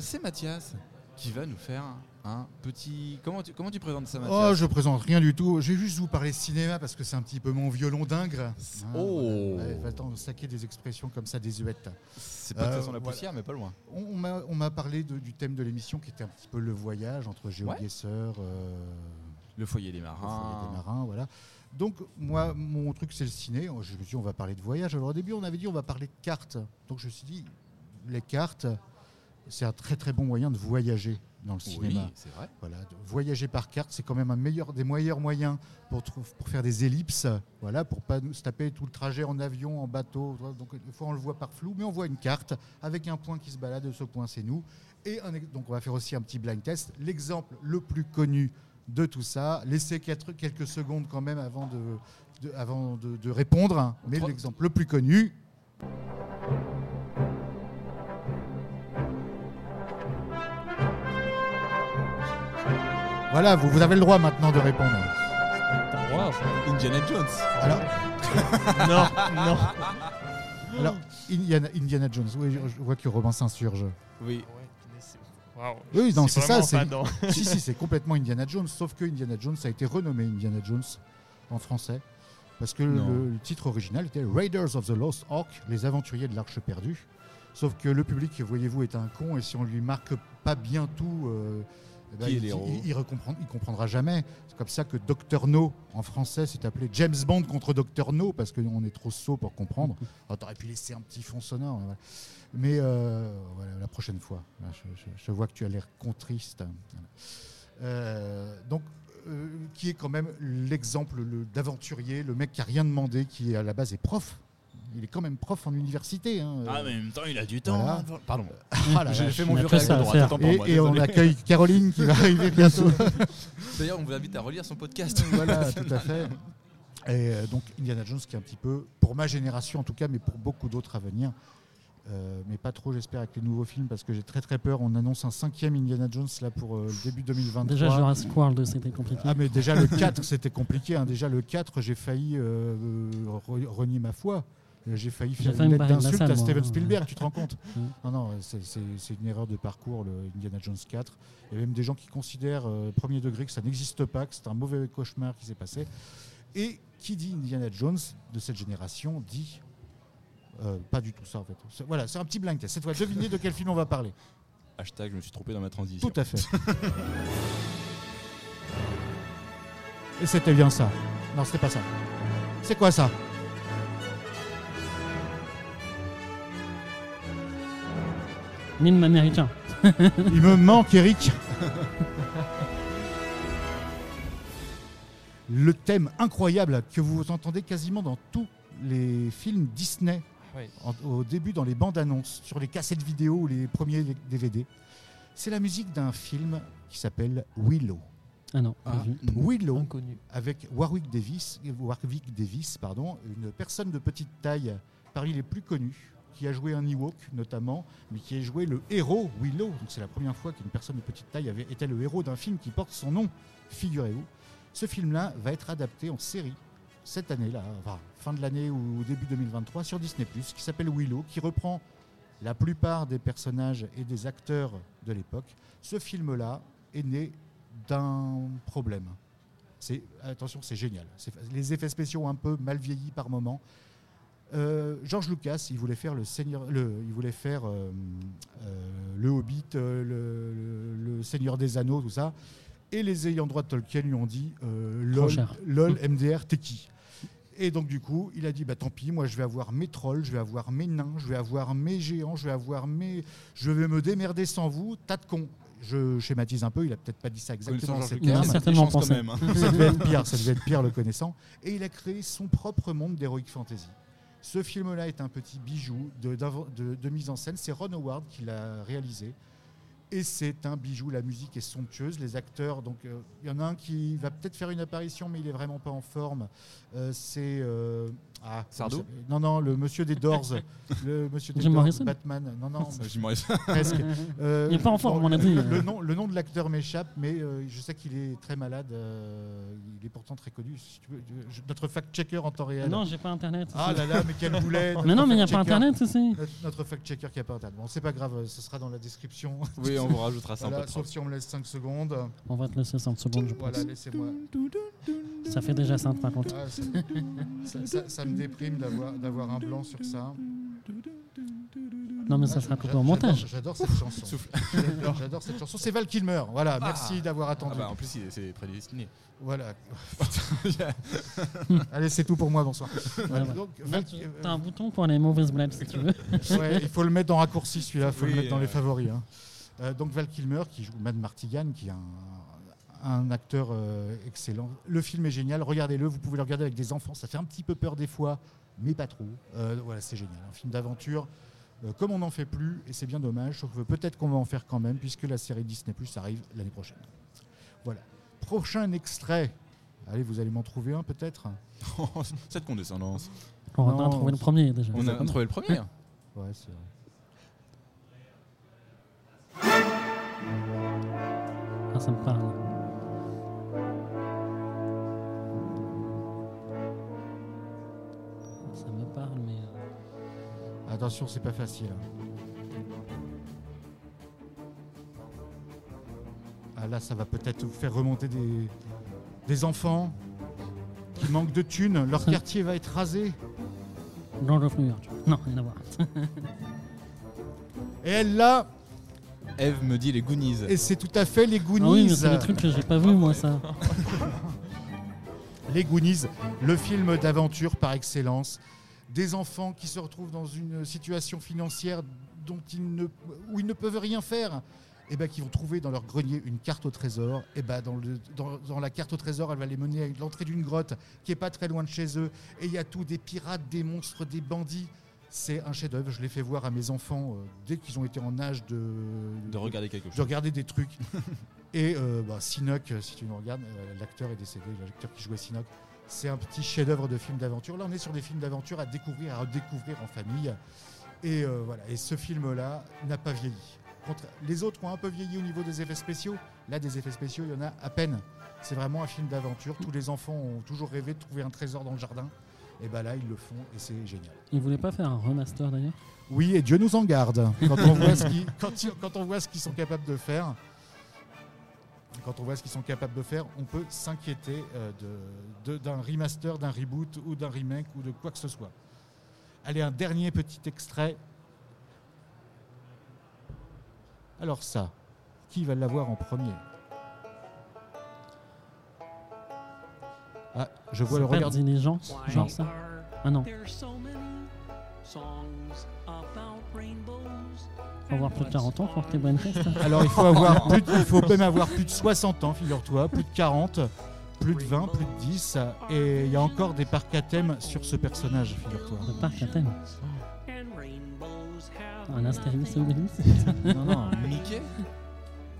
C'est Mathias qui va nous faire un petit. Comment tu, comment tu présentes ça, Mathias Oh, je présente rien du tout. Je vais juste vous parler cinéma parce que c'est un petit peu mon violon d'ingre. Hein, Oh. voilà. Ouais, va-t'en saquer des expressions comme ça désuètes. C'est pas de Euh, façon la voilà. poussière, mais pas loin. On, on m'a- parlé de- du thème de l'émission qui était un petit peu le voyage entre Ouais. géoguesseurs, euh, Le foyer des le marins. foyer des marins, voilà. Donc moi, mon truc c'est le ciné. Je me suis dit on va parler de voyage. Alors au début on avait dit on va parler de cartes. Donc je me suis dit les cartes, c'est un très très bon moyen de voyager dans le Oui, cinéma. c'est vrai. Voilà, voyager par carte, c'est quand même un meilleur, des meilleurs moyens pour, pour faire des ellipses, voilà, pour pas se taper tout le trajet en avion, en bateau. Donc des fois on le voit par flou, mais on voit une carte avec un point qui se balade. Ce point c'est nous. Et un donc on va faire aussi un petit blind test. L'exemple le plus connu de tout ça, laissez quatre- quelques secondes quand même avant de, de- avant de, de répondre. Mais Trois- l'exemple le plus connu. Voilà, vous, vous avez le droit maintenant de répondre. Indiana Jones. Alors, non, non. alors Indiana, Indiana Jones, oui, je, vois que Robin s'insurge. Oui. Oui, non, c'est ça. C'est, si, si, c'est complètement Indiana Jones, sauf que Indiana Jones a été renommé Indiana Jones en français. Parce que le, le titre original était Raiders of the Lost Ark, les aventuriers de l'Arche perdue. Sauf que le public, voyez-vous, est un con et si on lui marque pas bien tout, euh, ben, Qui est il, l'héros il, il recomprend- il comprendra jamais. C'est comme ça que Dr No en français s'est appelé James Bond contre Dr No parce qu'on est trop sot pour comprendre. Alors, T'aurais pu laisser un petit fond sonore. voilà. Mais euh, voilà, la prochaine fois. Je, je- je vois que tu as l'air contriste. Voilà. Euh, donc, euh, qui est quand même l'exemple le- d'aventurier, le mec qui a rien demandé, qui à la base est prof. Il est quand même prof en université. hein. Ah, mais en même temps, il a du temps. Voilà. hein. Pardon. Ah J'ai fait on mon de à droite. Et, moi, et on accueille Caroline qui va arriver bientôt. D'ailleurs, on vous invite à relire son podcast. voilà, tout à fait. Et euh, donc Indiana Jones qui est un petit peu, pour ma génération en tout cas, mais pour beaucoup d'autres à venir, euh, mais pas trop j'espère avec les nouveaux films parce que j'ai très très peur. On annonce un cinquième Indiana Jones là pour euh, le début 2023. Déjà, Jurassic World, c'était compliqué. Ah mais déjà le 4 c'était compliqué. hein. Déjà le 4 j'ai failli euh, euh, re- renier ma foi. Euh, J'ai failli faire une lettre d'insulte à. Steven Spielberg, tu te rends compte. Non, non, c'est- une erreur de parcours, le Indiana Jones 4. Il y a même des gens qui considèrent, euh, premier degré, que ça n'existe pas, que c'est un mauvais cauchemar qui s'est passé. Et qui dit Indiana Jones de cette génération dit euh, pas du tout ça en fait. Voilà, c'est un petit blind test. Cette fois, devinez de quel film on va parler. Hashtag, je me suis trompé dans ma transition. Tout à fait. Et c'était bien ça. Non, c'était pas ça. C'est quoi ça? Américain. Il me manque, Eric. Le thème incroyable que vous entendez quasiment dans tous les films Disney, en- au début dans les bandes annonces, sur les cassettes vidéo ou les premiers DVD, c'est la musique d'un film qui s'appelle Willow. Ah non, Ah. Willow, Inconnu. avec Warwick Davis, Warwick Davis pardon, une personne de petite taille parmi les plus connus, qui a joué un Ewok notamment, mais qui a joué le héros Willow. Donc c'est la première fois qu'une personne de petite taille avait été le héros d'un film qui porte son nom, figurez-vous. Ce film-là va être adapté en série cette année-là, fin de l'année ou début 2023 sur Disney+, qui s'appelle Willow, qui reprend la plupart des personnages et des acteurs de l'époque. Ce film-là est né d'un problème. Attention, c'est génial. Les effets spéciaux un peu mal vieillis par moment. Euh, George Lucas, il voulait faire le Seigneur, le, il voulait faire euh, euh, le Hobbit, le, le- le Seigneur des Anneaux, tout ça. Et les ayants droit de Tolkien lui ont dit euh, lol, MDR, t'es qui? Et donc du coup, il a dit bah tant pis, moi je vais avoir mes trolls, je vais avoir mes nains, je vais avoir mes géants, je vais avoir mes, je vais me démerder sans vous, tas de cons. Je schématise un peu, il a peut-être pas dit ça exactement. Il a certainement pensé. quand même, hein. ça devait être pire, ça devait être pire le connaissant. Et il a créé son propre monde d'heroic fantasy. Ce film-là est un petit bijou de, mise en scène. C'est Ron Howard qui l'a réalisé. Et c'est un bijou. La musique est somptueuse. Les acteurs, donc euh, il y en a un qui va peut-être faire une apparition, mais il est vraiment pas en forme. Euh, c'est euh, ah, Sardou Non, non, le monsieur des Doors, le monsieur des Jim Doors, Morrison Batman. Non, non, Jim Morrison. presque. Euh, Il est pas en forme, bon, on a dit. Le nom, le nom de l'acteur m'échappe, mais euh, je sais qu'il est très malade. euh, il est pourtant très connu. Si tu veux, je- notre fact-checker en temps réel. Non, j'ai pas internet. ah là là, mais quel boulet mais non, mais il n'y a pas internet ici. Notre, notre fact-checker qui n'a pas internet. Bon, c'est pas grave, ce sera dans la description. Oui, on vous rajoutera ça Voilà, sauf si on me laisse 5 secondes. On va te laisser 5 secondes, je pense. Voilà, laissez-moi. Ça fait déjà 5 par contre. Ah, ça, ça- ça- ça me déprime d'avoir un blanc sur ça. Non, mais ça Ah, sera coupé au montage. J'adore cette chanson. Souffle. J'adore- cette chanson. C'est Val Kilmer. Voilà, merci d'avoir Ah attendu. bah, en plus, il est- c'est prédestiné. Voilà. Allez, c'est tout pour moi. Bonsoir. Voilà. Donc, Là, Val- tu as un bouton pour les mauvaises blagues si tu veux. Ouais, il faut le mettre en raccourci celui-là, il faut Oui, le mettre dans les euh. favoris. hein. Euh, donc Val Kilmer qui joue Mad Martigan, qui est un, un acteur euh, excellent. Le film est génial, regardez-le, vous pouvez le regarder avec des enfants, ça fait un petit peu peur des fois, mais pas trop. Euh, voilà, c'est génial, un film d'aventure. euh, comme on n'en fait plus, et c'est bien dommage, sauf que peut-être qu'on va en faire quand même, puisque la série Disney Plus arrive l'année prochaine. Voilà. Prochain extrait. Allez, vous allez m'en trouver un peut-être? Cette condescendance. On va Non, trouvé le premier déjà. On a trouvé le premier. Ouais, c'est vrai. Ah, ça me parle. Attention, c'est pas facile. Ah là, ça va peut-être vous faire remonter des, des enfants qui manquent de thunes. Leur quartier va être rasé. Lord of New York. Non, rien à voir. Et elle là, Eve me dit les Goonies. et c'est tout à fait les Ah oui, mais Goonies. c'est des trucs que j'ai pas vu moi, ça. Les Goonies, le film d'aventure par excellence. Des enfants qui se retrouvent dans une situation financière dont ils ne, où ils ne peuvent rien faire. Et ben, qui vont trouver dans leur grenier une carte au trésor. Et ben, dans, le, dans, dans la carte au trésor, elle va les mener à l'entrée d'une grotte qui est pas très loin de chez eux. Et il y a tout des pirates, des monstres, des bandits. C'est un chef-d'œuvre. Je l'ai fait voir à mes enfants euh, dès qu'ils ont été en âge de, De regarder quelque de chose. regarder des trucs. Et euh, bah, Sinoc, euh, si tu nous regardes, euh, l'acteur est décédé, l'acteur qui jouait Sinoc. C'est un petit chef-d'œuvre de film d'aventure. Là, on est sur des films d'aventure à découvrir, à redécouvrir en famille. Et euh, voilà. Et ce film-là n'a pas vieilli. Contre- Les autres ont un peu vieilli au niveau des effets spéciaux. Là, des effets spéciaux, il y en a à peine. C'est vraiment un film d'aventure. Tous les enfants ont toujours rêvé de trouver un trésor dans le jardin. Et ben là, ils le font et c'est génial. Ils voulaient pas faire un remaster d'ailleurs? Oui, et Dieu nous en garde. Quand on voit ce qu'ils, quand, ils- quand on voit ce qu'ils sont capables de faire, quand on voit ce qu'ils sont capables de faire, on peut s'inquiéter euh, de- de- d'un remaster, d'un reboot ou d'un remake ou de quoi que ce soit. Allez, un dernier petit extrait. Alors ça, qui va l'avoir en premier? Ah, je vois le regard. diligent, genre ça? Ah non, faut avoir plus de 40 ans pour test. Alors il faut avoir plus de- il faut même avoir plus de 60 ans, figure-toi, plus de 40, plus de 20, plus de 10 et il y a encore des parcs à thème sur ce personnage, figure-toi. Le parc à thème. Un Astérix et Obélix. Non, non, Mickey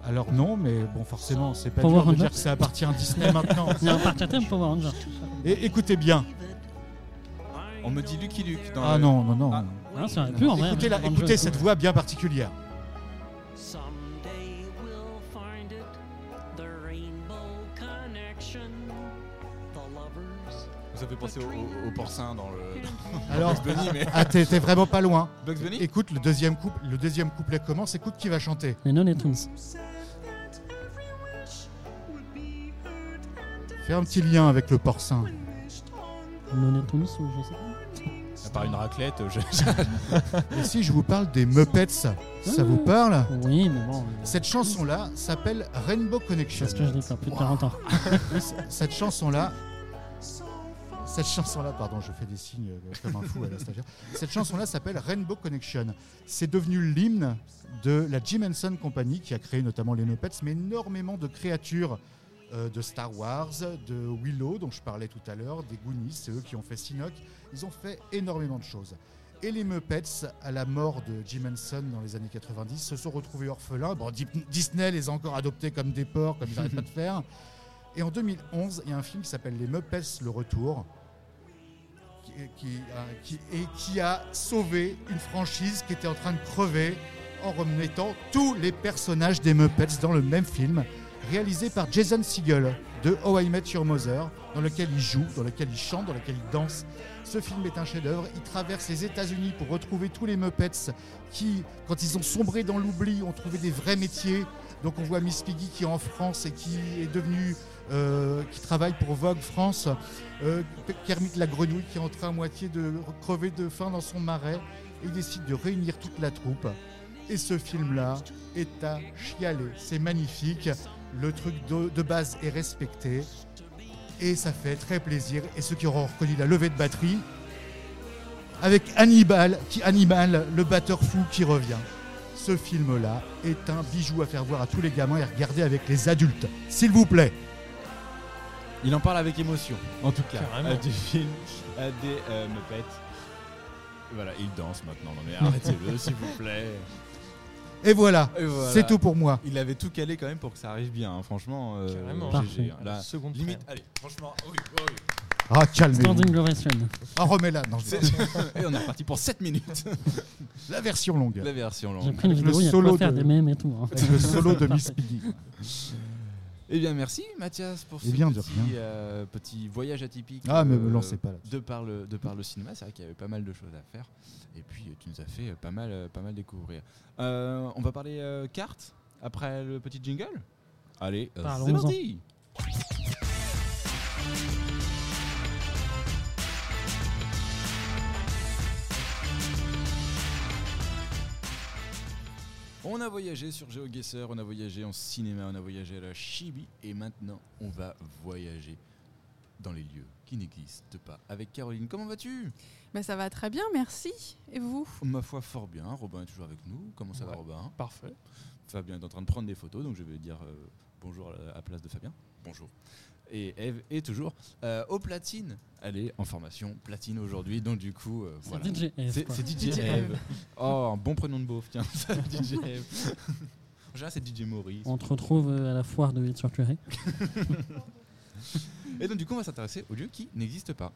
Alors non, mais bon forcément, c'est pas Power dur de dire que ça appartient à Disney maintenant. Il y a un parc à thème Power Rangers. Et écoutez bien. On me dit Lucky Luke. Dans Ah le- non, non, non. Ah. Ah, ça aurait pu en vrai. Écoutez, la- écoutez cette voix bien particulière. Someday we'll find it, the rainbow connection, the lovers. Ça fait penser au, au- au porcin dans le. Alors, Bugs Bunny, mais. ah, t'es vraiment pas loin. Bugs Bunny Écoute, le deuxième, couple, le deuxième couplet commence, écoute qui va chanter. Les Non. Fais un petit lien avec le porcin. Non ou je sais pas. À part une raclette, je- Et si je vous parle des Muppets, ça vous parle Oui, mais bon, euh, Cette chanson-là s'appelle Rainbow Connection. c'est ce que je dis, quoi, plus de 40 ans. Cette chanson-là. Cette chanson-là, pardon, je fais des signes euh, comme un fou à la stagiaire. Cette chanson-là s'appelle Rainbow Connection. C'est devenu l'hymne de la Jim Henson Company qui a créé notamment les Muppets, mais énormément de créatures euh, de Star Wars, de Willow, dont je parlais tout à l'heure, des Goonies, c'est eux qui ont fait Sinoc. Ils ont fait énormément de choses. Et les Muppets, à la mort de Jim Henson dans les années 90, se sont retrouvés orphelins. Bon, Di- Disney les a encore adoptés comme des porcs, comme ils n'arrêtent pas de faire. Et en 2011, il y a un film qui s'appelle Les Muppets Le Retour, qui, qui, euh, qui- et qui a sauvé une franchise qui était en train de crever en remettant tous les personnages des Muppets dans le même film, réalisé par Jason Segel de How I Met Your Mother, dans lequel il joue, dans lequel il chante, dans lequel il danse. Ce film est un chef-d'œuvre. Il traverse les États-Unis pour retrouver tous les Muppets qui, quand ils ont sombré dans l'oubli, ont trouvé des vrais métiers. Donc on voit Miss Piggy qui est en France et qui est devenue, euh, qui travaille pour Vogue France. Euh, Kermit la grenouille qui est en train à moitié de crever de faim dans son marais. Il décide de réunir toute la troupe. Et ce film-là est à chialer. C'est magnifique. Le truc de, de base est respecté. Et ça fait très plaisir. Et ceux qui auront reconnu la levée de batterie, avec Hannibal, qui, Hannibal, le batteur fou qui revient. Ce film-là est un bijou à faire voir à tous les gamins et regarder avec les adultes. S'il vous plaît. Il en parle avec émotion, en tout cas, Carrément. euh, du film euh, des euh, Muppets. Voilà, il danse maintenant. Non mais arrêtez-le, s'il vous plaît. Et voilà, c'est tout pour moi. Il avait tout calé quand même pour que ça arrive bien. hein. Franchement, euh, Carrément. GG, Parfait. hein. Là, Seconde limite, allez, franchement, oui, oui. Ah, calmez-vous. Standing ovation. Ah, remets-la. Non, je- C'est- Et on est reparti pour 7 minutes. La version longue. La version J'ai longue. pris une vidéo, le il y a de solo faire de- des mèmes et tout. hein. Avec le solo de Miss Piggy. Eh bien, merci Mathias pour ce Eh bien, de petit, euh, petit voyage atypique. Ah, mais euh, me lancez pas là. De par le, de par le cinéma, c'est vrai qu'il y avait pas mal de choses à faire. Et puis, tu nous as fait euh, pas mal, pas mal découvrir. Euh, on va parler euh, cartes après le petit jingle? Allez, euh, c'est parti On a voyagé sur GeoGuessr, on a voyagé en cinéma, on a voyagé à la Chibi et maintenant on va voyager dans les lieux qui n'existent pas. Avec Caroline, comment vas-tu? Ben, ça va très bien, merci. Et vous? Ma foi, fort bien. Robin est toujours avec nous. Comment ça va. Robin? Parfait. Fabien est en train de prendre des photos, donc je vais dire euh, bonjour à la place de Fabien. Bonjour. Et Eve est toujours euh, au platine. Elle est en formation platine aujourd'hui, donc du coup, euh, C'est voilà. C'est DJ DJ Eve. Oh, un bon prénom de beauf, tiens, ça, DJ Eve. En général, c'est DJ Maurice. On te retrouve euh, à la foire de sur Curé. Et donc, du coup, on va s'intéresser aux lieux qui n'existent pas.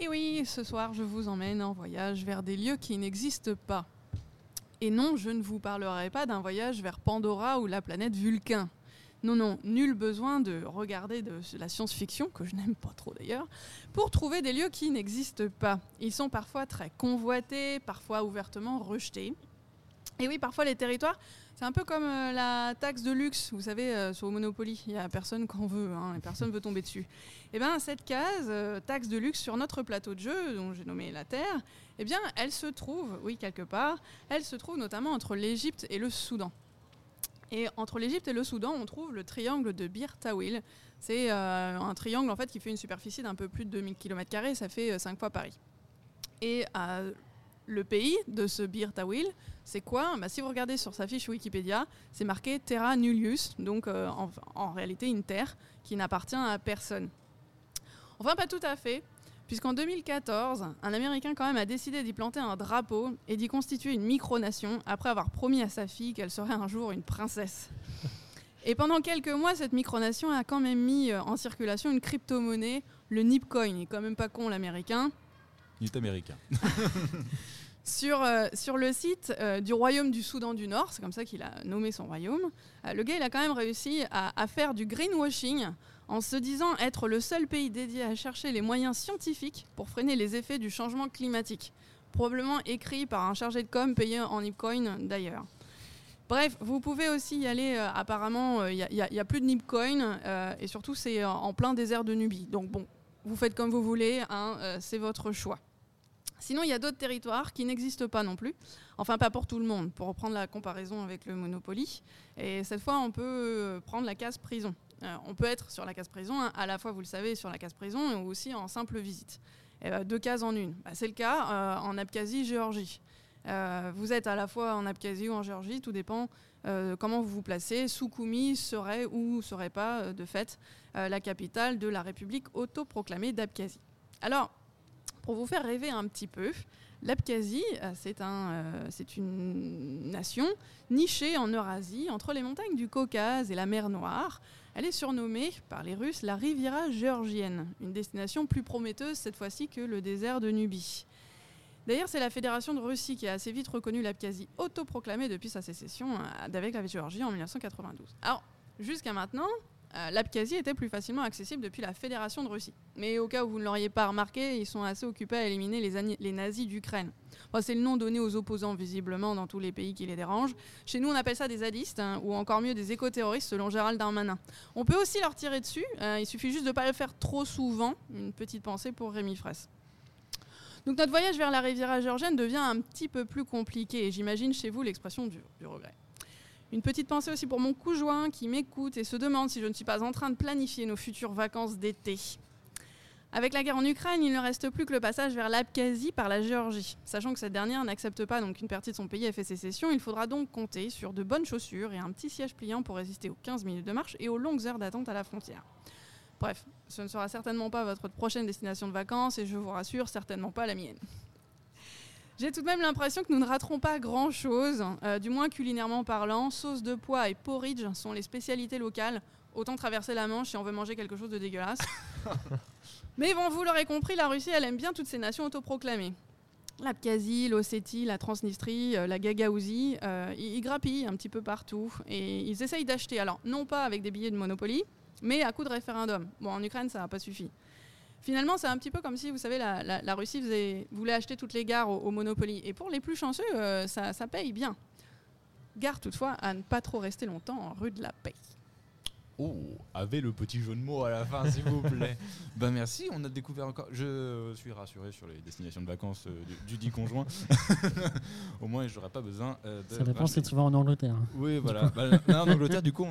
Et oui, ce soir, je vous emmène en voyage vers des lieux qui n'existent pas. Et non, je ne vous parlerai pas d'un voyage vers Pandora ou la planète Vulcain. Non, non, nul besoin de regarder de la science-fiction, que je n'aime pas trop d'ailleurs, pour trouver des lieux qui n'existent pas. Ils sont parfois très convoités, parfois ouvertement rejetés. Et oui, parfois les territoires, c'est un peu comme euh, la taxe de luxe, vous savez, euh, sur Monopoly. Il n'y a personne qu'en veut, hein, et personne veut tomber dessus. Eh bien, cette case, euh, taxe de luxe sur notre plateau de jeu, dont j'ai nommé la Terre, eh bien, elle se trouve, oui, quelque part, elle se trouve notamment entre l'Égypte et le Soudan. Et entre l'Égypte et le Soudan, on trouve le triangle de Bir Tawil. C'est euh, un triangle en fait qui fait une superficie d'un peu plus de 2000 km, ça fait 5 fois Paris. Et euh, le pays de ce Bir Tawil, c'est quoi? Bah, Si vous regardez sur sa fiche Wikipédia, c'est marqué Terra Nullius, donc euh, en réalité une terre qui n'appartient à personne. Enfin, pas tout à fait, puisqu'en 2014, un Américain quand même a décidé d'y planter un drapeau et d'y constituer une micronation après avoir promis à sa fille qu'elle serait un jour une princesse. Et pendant quelques mois, cette micronation a quand même mis euh, en circulation une crypto-monnaie, le Nipcoin. Il est quand même pas con l'américain. Il est américain. Sur, euh, sur le site euh, du royaume du Soudan du Nord, c'est comme ça qu'il a nommé son royaume, euh, le gars il a quand même réussi à, à faire du greenwashing en se disant être le seul pays dédié à chercher les moyens scientifiques pour freiner les effets du changement climatique. Probablement écrit par un chargé de com payé en Nipcoin d'ailleurs. Bref, vous pouvez aussi y aller, euh, apparemment il n'y a, plus de Nipcoin euh, et surtout c'est en, plein désert de Nubie. Donc bon, vous faites comme vous voulez, hein, euh, c'est votre choix. Sinon, il y a d'autres territoires qui n'existent pas non plus. Enfin, pas pour tout le monde, pour reprendre la comparaison avec le Monopoly. Et cette fois, on peut euh, prendre la case prison. Euh, on peut être sur la case prison, hein, à la fois, vous le savez, sur la case prison et aussi en simple visite. Bah, deux cases en une. Bah, C'est le cas euh, en Abkhazie, Géorgie. Euh, vous êtes à la fois en Abkhazie ou en Géorgie, tout dépend euh, comment vous vous placez. Soukoumi serait ou serait pas, euh, de fait, euh, la capitale de la République autoproclamée d'Abkhazie. Alors, pour vous faire rêver un petit peu, l'Abkhazie, euh, c'est un, euh, c'est une nation nichée en Eurasie, entre les montagnes du Caucase et la mer Noire. Elle est surnommée par les Russes la Riviera géorgienne, une destination plus prometteuse cette fois-ci que le désert de Nubie. D'ailleurs, c'est la Fédération de Russie qui a assez vite reconnu l'Abkhazie autoproclamée depuis sa sécession euh, d'avec la Géorgie en 1992. Alors, jusqu'à maintenant, euh, l'Abkhazie était plus facilement accessible depuis la Fédération de Russie. Mais au cas où vous ne l'auriez pas remarqué, ils sont assez occupés à éliminer les, nazis d'Ukraine. C'est le nom donné aux opposants visiblement dans tous les pays qui les dérangent. Chez nous, on appelle ça des zadistes, hein, ou encore mieux des éco-terroristes selon Gérald Darmanin. On peut aussi leur tirer dessus, euh, il suffit juste de ne pas le faire trop souvent. Une petite pensée pour Rémi Fraisse. Donc notre voyage vers la Riviera géorgienne devient un petit peu plus compliqué, et j'imagine chez vous l'expression du regret. Une petite pensée aussi pour mon conjoint qui m'écoute et se demande si je ne suis pas en train de planifier nos futures vacances d'été. Avec la guerre en Ukraine, il ne reste plus que le passage vers l'Abkhazie par la Géorgie. Sachant que cette dernière n'accepte pas donc qu'une partie de son pays ait fait sécession, il faudra donc compter sur de bonnes chaussures et un petit siège pliant pour résister aux 15 minutes de marche et aux longues heures d'attente à la frontière. Bref, ce ne sera certainement pas votre prochaine destination de vacances et je vous rassure, certainement pas la mienne. J'ai tout de même l'impression que nous ne raterons pas grand-chose, euh, du moins culinairement parlant. Sauce de pois et porridge sont les spécialités locales. Autant traverser la Manche si on veut manger quelque chose de dégueulasse. Mais bon, vous l'aurez compris, la Russie, elle aime bien toutes ces nations autoproclamées. L'Abkhazie, l'Ossétie, la Transnistrie, euh, la Gagaouzie, euh, ils, ils grappillent un petit peu partout et ils essayent d'acheter. Alors, non pas avec des billets de Monopoly, mais à coup de référendum. Bon, en Ukraine, ça n'a pas suffi. Finalement, c'est un petit peu comme si, vous savez, la, Russie voulait acheter toutes les gares au, au Monopoly. Et pour les plus chanceux, euh, ça, ça paye bien. Gare toutefois à ne pas trop rester longtemps en rue de la Paix. Oh, avez le petit jeu de mots à la fin, s'il vous plaît. bah merci, on a découvert encore. Je suis rassuré sur les destinations de vacances euh, du, du dit conjoint. Au moins, j'aurai pas besoin euh, de. Ça dépend si tu vas en Angleterre. Oui, voilà. Bah, là, en Angleterre, du coup,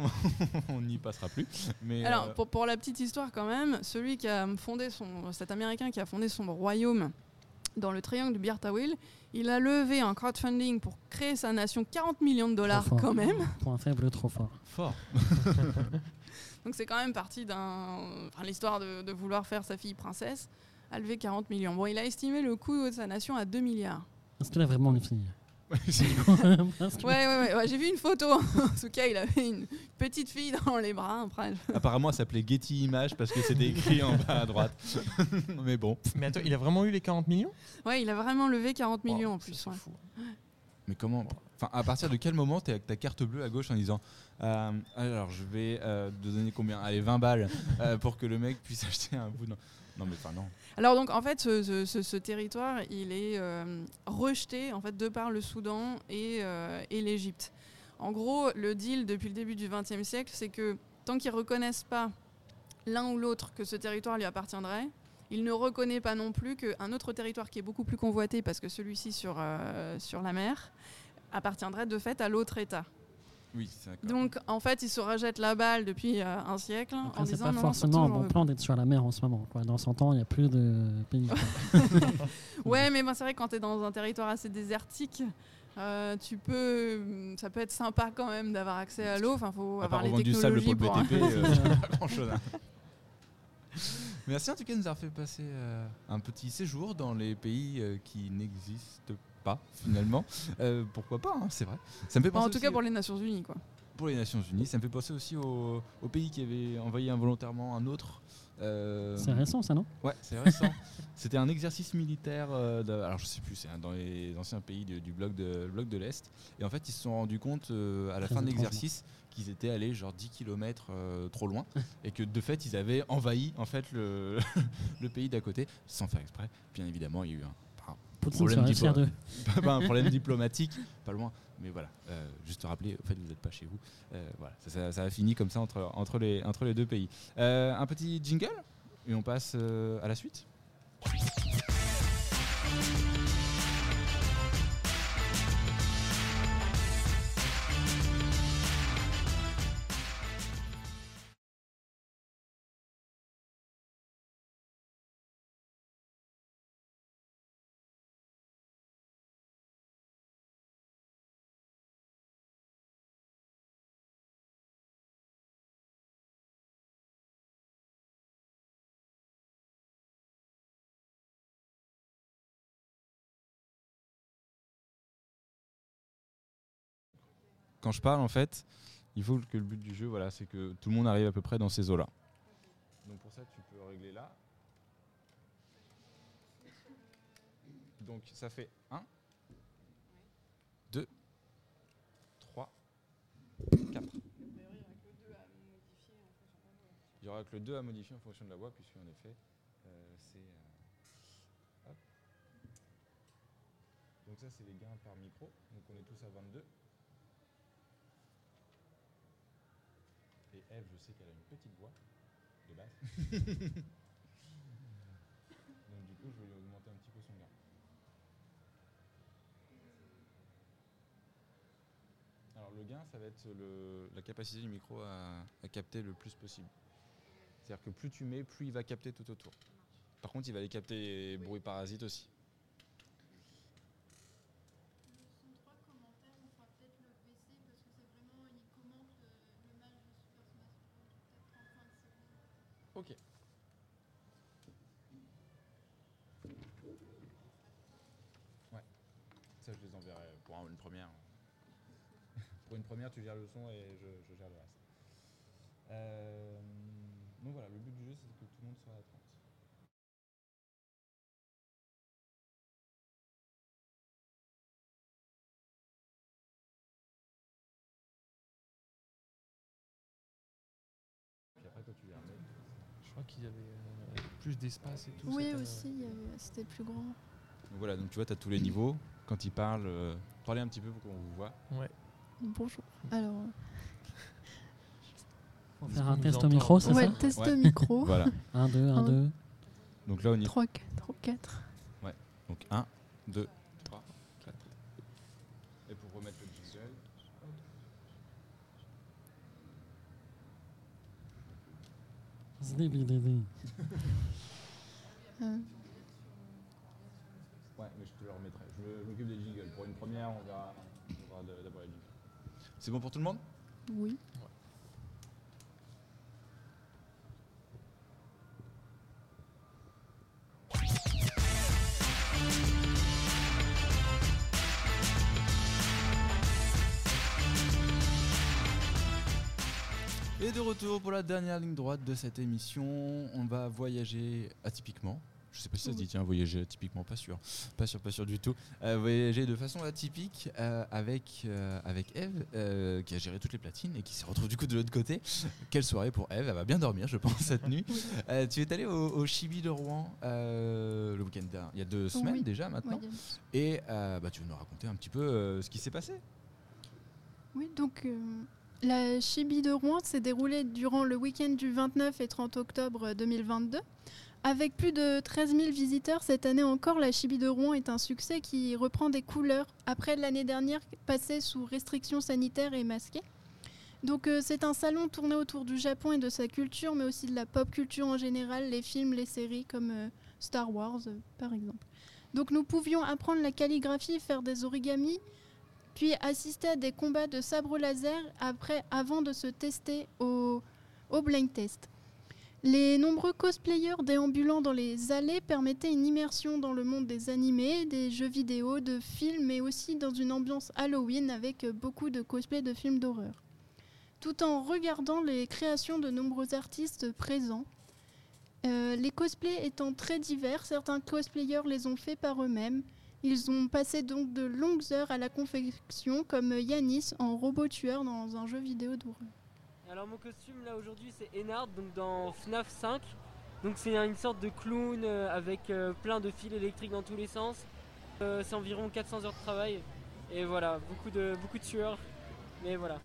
on n'y passera plus. Mais Alors, euh, pour, pour la petite histoire quand même, celui qui a fondé son, cet Américain qui a fondé son royaume dans le triangle du Birtawil, il a levé un crowdfunding pour créer sa nation 40 millions de dollars fort. quand même. Point faible, trop fort. fort. Donc c'est quand même parti d'un, enfin, l'histoire de, de vouloir faire sa fille princesse, a levé 40 millions. Bon, il a estimé le coût de sa nation à 2 milliards. Est-ce qu'il a vraiment une fille Parce que- Ouais, ouais, ouais, ouais, j'ai vu une photo. en tout cas, il avait une petite fille dans les bras. Après, Apparemment, ça s'appelait Getty Images parce que c'était écrit en bas à droite. Mais bon. Mais attends, il a vraiment eu les 40 millions? Ouais, il a vraiment levé 40 millions en plus. c'est ouais. fou. Mais comment Enfin, à partir de quel moment tu es avec ta carte bleue à gauche en disant euh, alors je vais euh, te donner combien? Allez 20 balles euh, pour que le mec puisse acheter un bout. Non, non mais enfin non. Alors donc en fait ce, territoire il est euh, rejeté en fait de par le Soudan et, euh, et l'Égypte. En gros le deal depuis le début du XXe siècle c'est que tant qu'ils reconnaissent pas l'un ou l'autre que ce territoire lui appartiendrait, il ne reconnaît pas non plus qu'un autre territoire qui est beaucoup plus convoité parce que celui-ci sur, euh, sur la mer appartiendrait de fait à l'autre État. Oui. Donc en fait, ils se rejettent la balle depuis euh, un siècle en Après, c'est disant pas non, forcément un on bon plan d'être sur la mer en ce moment. Quoi. Dans 100 ans, il n'y a plus de pays. Ouais, mais bon, c'est vrai que quand tu es dans un territoire assez désertique, euh, tu peux, ça peut être sympa quand même d'avoir accès à l'eau. Enfin, faut À avoir les revendre du sable technologies pour le pour. BTP, euh, pas grand chose. Merci en tout cas de nous avoir fait passer euh, un petit séjour dans les pays euh, qui n'existent pas finalement. Euh, pourquoi pas, hein, c'est vrai. Ça me fait penser en tout cas pour les Nations Unies, quoi. pour les Nations Unies. Ça me fait penser aussi au, au pays qui avait envoyé involontairement un autre. euh, C'est récent, ça, non? Ouais, c'est récent. C'était un exercice militaire, euh, de- alors je sais plus, c'est dans les anciens pays de- du bloc de, le bloc de l'Est. Et en fait, ils se sont rendus compte euh, à la Très fin de l'exercice qu'ils étaient allés genre 10 km trop loin et que de fait, ils avaient envahi en fait le, le pays d'à côté sans faire exprès. Bien évidemment, il y a eu un, Poutine un problème diplomatique, pas loin. Mais voilà, euh, juste rappeler, au fait, vous n'êtes pas chez vous. Euh, voilà, ça, ça- ça a fini comme ça entre, entre, les, entre les deux pays. Euh, un petit jingle et on passe à la suite. Quand je parle, en fait, il faut que le but du jeu, voilà, c'est que tout le monde arrive à peu près dans ces eaux-là. Donc pour ça, tu peux régler là. Donc ça fait 1, 2, 3, 4. Il y aura que le 2 à modifier en fonction de la voie, puisque en effet, euh, c'est. euh. Donc ça, c'est les gains par micro. Donc on est tous à 22. Eve, je sais qu'elle a une petite voix de base. Donc du coup, je vais lui augmenter un petit peu son gain. Alors le gain, ça va être le- la capacité du micro à, à capter le plus possible. C'est-à-dire que plus tu mets, plus il va capter tout autour. Par contre, il va aller capter les bruits parasites aussi. Ok. Ouais. Ça, je les enverrai pour un- une première. pour une première, tu gères le son et je, je gère le reste. Euh, donc voilà, le but du jeu, c'est que tout le monde soit à 30. Plus d'espace et tout. Oui, euh, aussi, c'était plus grand. Donc voilà, donc tu vois, tu as tous les niveaux. Quand il parle, euh, parlez un petit peu pour qu'on vous voit. Ouais. Bonjour. Alors, Faut Est-ce faire qu'on un test au micro, c'est ouais, ça test Ouais. micro. Voilà. 1, 2, 1, Un. 2. Donc là, on y 3, 4, 4. Donc 1, 2, 3, 4. Et pour remettre le jingle. Zdibididi. Euh, Ouais, mais je te le remettrai. Je m'occupe des jingles. Pour une première, on verra, on verra de- d'abord les jingles. C'est bon pour tout le monde? Oui. Et de retour pour la dernière ligne droite de cette émission, on va voyager atypiquement. Je sais pas si ça se dit, tiens, voyager atypiquement, pas sûr. Pas sûr, pas sûr du tout. Euh, voyager de façon atypique euh, avec, euh, avec Eve, qui a géré toutes les platines et qui se retrouve du coup de l'autre côté. Quelle soirée pour Eve, elle va bien dormir, je pense, cette nuit. Tu es allé au, au Chibi de Rouen le week-end dernier, il y a deux semaines Oui. déjà maintenant. Et bah, tu veux nous raconter un petit peu ce qui s'est passé? Oui, donc la Chibi de Rouen s'est déroulée durant le week-end du 29 et 30 octobre 2022. Avec plus de 13 000 visiteurs cette année encore, la Chibi de Rouen est un succès qui reprend des couleurs après l'année dernière passée sous restrictions sanitaires et masquée. Donc euh, c'est un salon tourné autour du Japon et de sa culture, mais aussi de la pop culture en général, les films, les séries comme euh, Star Wars euh, par exemple. Donc nous pouvions apprendre la calligraphie, faire des origamis, puis assister à des combats de sabre laser après, avant de se tester au, au blind test. Les nombreux cosplayers déambulant dans les allées permettaient une immersion dans le monde des animés, des jeux vidéo, de films, mais aussi dans une ambiance Halloween avec beaucoup de cosplays de films d'horreur. Tout en regardant les créations de nombreux artistes présents, euh, les cosplays étant très divers, certains cosplayers les ont faits par eux-mêmes. Ils ont passé donc de longues heures à la confection, comme Yanis en robot tueur dans un jeu vidéo d'horreur. Alors mon costume là aujourd'hui c'est Enard donc dans FNAF 5. Donc c'est une sorte de clown euh, avec euh, plein de fils électriques dans tous les sens. Euh, c'est environ 400 heures de travail et voilà, beaucoup de beaucoup de sueur. Mais voilà.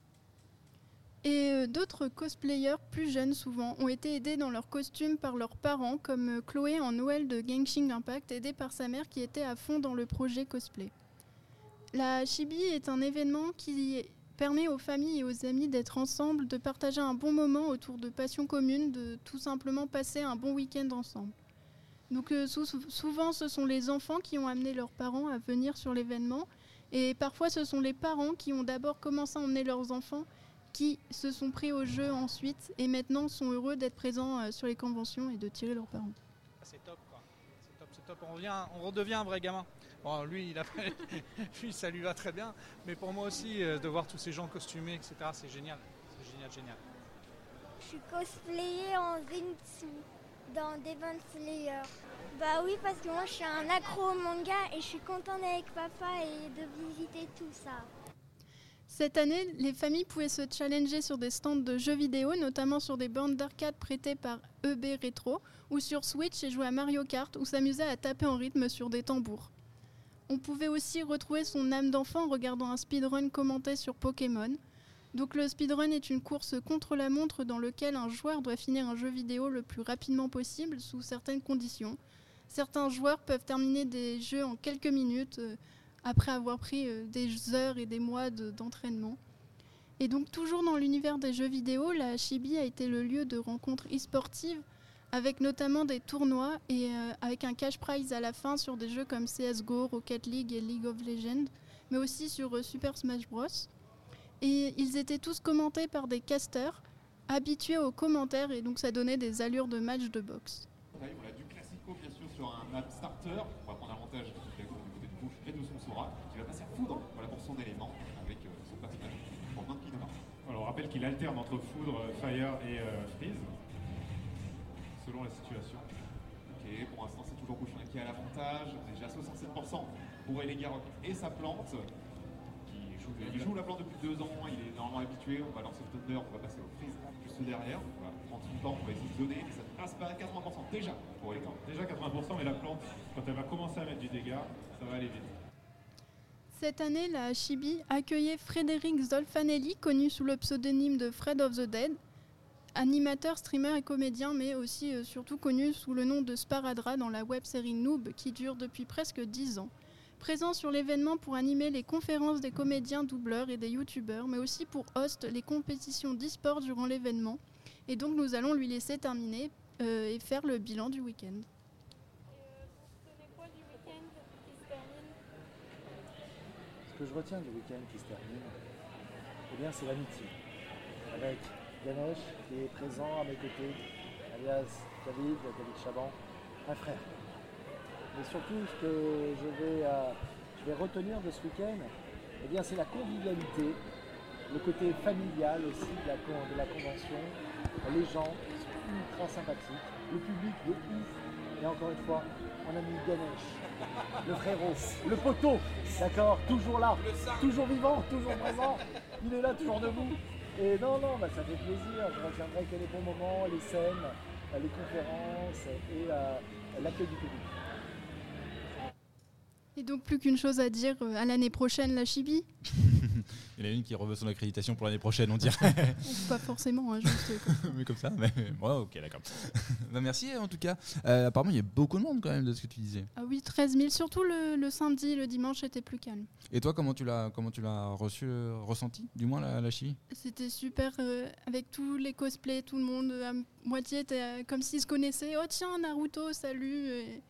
Et euh, d'autres cosplayers plus jeunes souvent ont été aidés dans leur costume par leurs parents, comme euh, Chloé en Noël de Genshin Impact, aidée par sa mère qui était à fond dans le projet cosplay. La Chibi est un événement qui permet aux familles et aux amis d'être ensemble, de partager un bon moment autour de passions communes, de tout simplement passer un bon week-end ensemble. Donc euh, sou- souvent ce sont les enfants qui ont amené leurs parents à venir sur l'événement et parfois ce sont les parents qui ont d'abord commencé à emmener leurs enfants qui se sont pris au jeu ensuite et maintenant sont heureux d'être présents euh, sur les conventions et de tirer leurs parents. C'est top, quoi. C'est top, c'est top. On, revient, on redevient un vrai gamin. Bon, lui, il a fait- lui, ça lui va très bien. Mais pour moi aussi, euh, de voir tous ces gens costumés, etc., c'est génial. C'est génial, génial. Je suis cosplayée en Zenitsu dans Demon Slayer. Bah oui, parce que moi je suis un accro au manga et je suis contente avec papa et de visiter tout ça. Cette année, les familles pouvaient se challenger sur des stands de jeux vidéo, notamment sur des bornes d'arcade prêtées par EB Retro, ou sur Switch et jouer à Mario Kart, ou s'amuser à taper en rythme sur des tambours. On pouvait aussi retrouver son âme d'enfant en regardant un speedrun commenté sur Pokémon. Donc le speedrun est une course contre la montre dans laquelle un joueur doit finir un jeu vidéo le plus rapidement possible sous certaines conditions. Certains joueurs peuvent terminer des jeux en quelques minutes euh, après avoir pris euh, des heures et des mois de- d'entraînement. Et donc toujours dans l'univers des jeux vidéo, la Chibi a été le lieu de rencontres e-sportives avec notamment des tournois et euh, avec un cash prize à la fin sur des jeux comme CSGO, Rocket League et League of Legends, mais aussi sur euh, Super Smash Bros. Et ils étaient tous commentés par des casters habitués aux commentaires et donc ça donnait des allures de match de boxe. On du classico bien sûr sur un map starter. On va prendre l'avantage du côté de gauche et de son Sora qui va passer à foudre voilà, pour son élément avec euh, son personnage pour Monkey Dora. Alors, on rappelle qu'il alterne entre foudre, euh, fire et euh, freeze, selon la situation. Ok, pour l'instant c'est toujours Bouchon qui a l'avantage. Déjà 67% pour Elegarok et sa plante. Qui joue, il joue la plante depuis deux ans, il est normalement habitué. On va lancer le Thunder, on va passer au freeze juste derrière. On va prendre son temps, on va essayer de donner, mais ça passe pas à 80% déjà pour Elegarok. Déjà 80%, mais la plante, quand elle va commencer à mettre du dégât, ça va aller vite. Cette année, la Chibi accueillait Frédéric Zolfanelli, connu sous le pseudonyme de Fred of the Dead, animateur, streamer et comédien, mais aussi euh, surtout connu sous le nom de Sparadra dans la web-série Noob qui dure depuis presque 10 ans. Présent sur l'événement pour animer les conférences des comédiens doubleurs et des youtubeurs, mais aussi pour host les compétitions d'e-sport durant l'événement. Et donc nous allons lui laisser terminer euh, et faire le bilan du week-end. Que je retiens du week-end qui se termine, eh bien, c'est l'amitié. Avec Ganesh qui est présent à mes côtés, alias David, David Chaban, un frère. Mais surtout, ce que je vais, euh, je vais retenir de ce week-end, eh bien, c'est la convivialité, le côté familial aussi de la, de la convention. Les gens sont ultra sympathiques, le public de ouf. Et encore une fois, mon ami Ganesh, le frérot, le poteau, d'accord, toujours là, toujours vivant, toujours présent, il est là, toujours debout. Et non, non, bah, ça fait plaisir, je retiendrai que les bons moments, les scènes, les conférences et euh, l'accueil du public. Et donc plus qu'une chose à dire, euh, à l'année prochaine la Chibi Il y en a une qui reveut son accréditation pour l'année prochaine, on dirait. Pas forcément, hein, juste comme ça. mais comme ça, mais ok, d'accord. Bah, merci en tout cas. Euh, apparemment, il y a beaucoup de monde quand même de ce que tu disais. Ah oui, 13 000, surtout le, le samedi, le dimanche c'était plus calme. Et toi, comment tu l'as, comment tu l'as reçu, euh, ressenti, du moins la, la chimie? C'était super euh, avec tous les cosplays, tout le monde euh, à moitié était euh, comme s'ils se connaissaient. Oh tiens, Naruto, salut. Et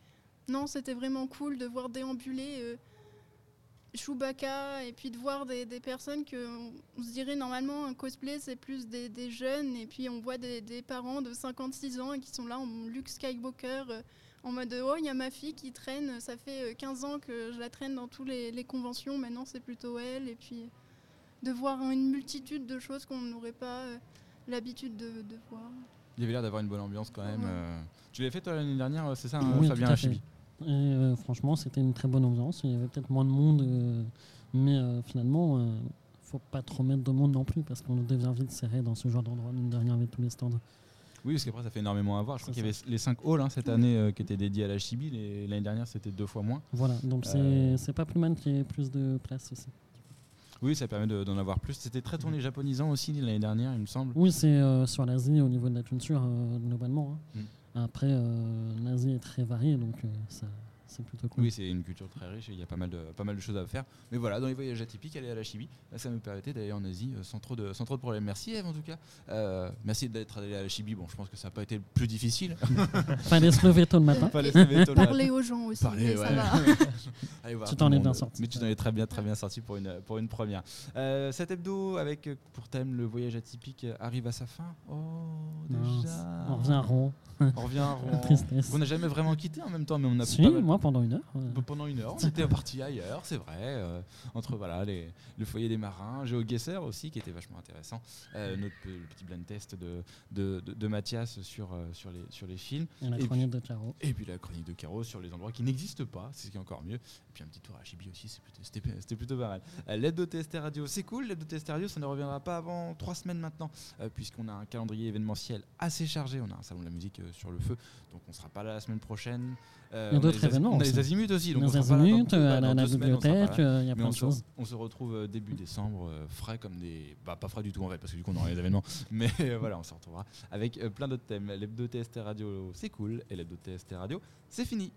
Non, c'était vraiment cool de voir déambuler euh, Chewbacca et puis de voir des, des personnes que on, on se dirait normalement un cosplay c'est plus des, des jeunes et puis on voit des, des parents de 56 ans et qui sont là en Luke Skywalker euh, en mode oh il y a ma fille qui traîne, ça fait euh, 15 ans que je la traîne dans toutes les, les conventions, maintenant c'est plutôt elle et puis de voir une multitude de choses qu'on n'aurait pas euh, l'habitude de, de voir. Il y avait l'air d'avoir une bonne ambiance quand même. Ouais. euh. Tu l'avais fait toi l'année dernière, euh, c'est ça, hein, Oui, Fabien Et euh, franchement, c'était une très bonne ambiance. Il y avait peut-être moins de monde, euh, mais euh, finalement, faut pas trop mettre de monde non plus parce qu'on devient vite serré dans ce genre d'endroit, mine de rien, avec tous les stands. Oui, parce qu'après ça fait énormément à voir. Je crois qu'il y avait les 5 halls hein, cette année euh, qui étaient dédiés à la chibi. L'année dernière, c'était deux fois moins. Voilà, donc c'est Euh, c'est pas plus mal qu'il y ait plus de place aussi. Oui, ça permet de- d'en avoir plus. C'était très tourné japonisant aussi l'année dernière, il me semble. Oui, c'est euh, sur l'Asie au niveau de la culture globalement. hein. Mm. Après, euh, l'Asie est très variée, donc euh, ça, c'est plutôt cool. Oui, c'est une culture très riche et il y a pas mal, de, pas mal de choses à faire. Mais voilà, dans les voyages atypiques, aller à la Chibi, là, ça me permettait d'aller en Asie euh, sans trop, de, sans trop de problèmes. Merci Eve en tout cas. Euh, merci d'être allé à la Chibi. Bon, je pense que ça n'a pas été le plus difficile. Fallait se lever tôt le matin. Fallait se lever tôt le Parler matin. aux gens aussi, Parler, ça va. Allez voir Tu t'en es bien sorti. Mais tu t'en es très bien, très bien sorti pour une, pour une première. Euh, cet hebdo avec euh, pour thème le voyage atypique arrive à sa fin. Oh, déjà. On revient à Rouen. On revient à Rouen. Tristesse. On n'a jamais vraiment quitté en même temps, mais on a Si, pas mal- moi pendant une heure. euh, P- Pendant une heure, on était parti ailleurs, c'est vrai. euh, entre voilà, les, le foyer des marins, GeoGuessr aussi, qui était vachement intéressant. euh, notre le petit blind test de, de, de- de Mathias sur, sur, les, sur les films. Et la chronique de Caro. Et puis la chronique de Caro sur les endroits qui n'existent pas, c'est ce qui est encore mieux. Et puis un petit tour à Chibi aussi, plutôt- c'était c'était plutôt pas mal. Euh, L'aide de TST Radio, c'est cool. L'aide de TST Radio, ça ne reviendra pas avant trois semaines maintenant, puisqu'on a un calendrier événementiel assez chargé. On a un salon de la musique sur le feu, donc on sera pas là la semaine prochaine. Euh, Il y a d'autres événements On a les azimuts aussi, donc Les azimuts, dans la- bibliothèque, il y a plein de se- choses. On se retrouve euh, début décembre, euh, frais comme des. Bah, pas frais du tout en fait, parce que du coup on aura les événements. Mais voilà, on se retrouvera avec plein d'autres thèmes. L'hebdo TST Radio, c'est cool. Et l'hebdo TST Radio, c'est fini.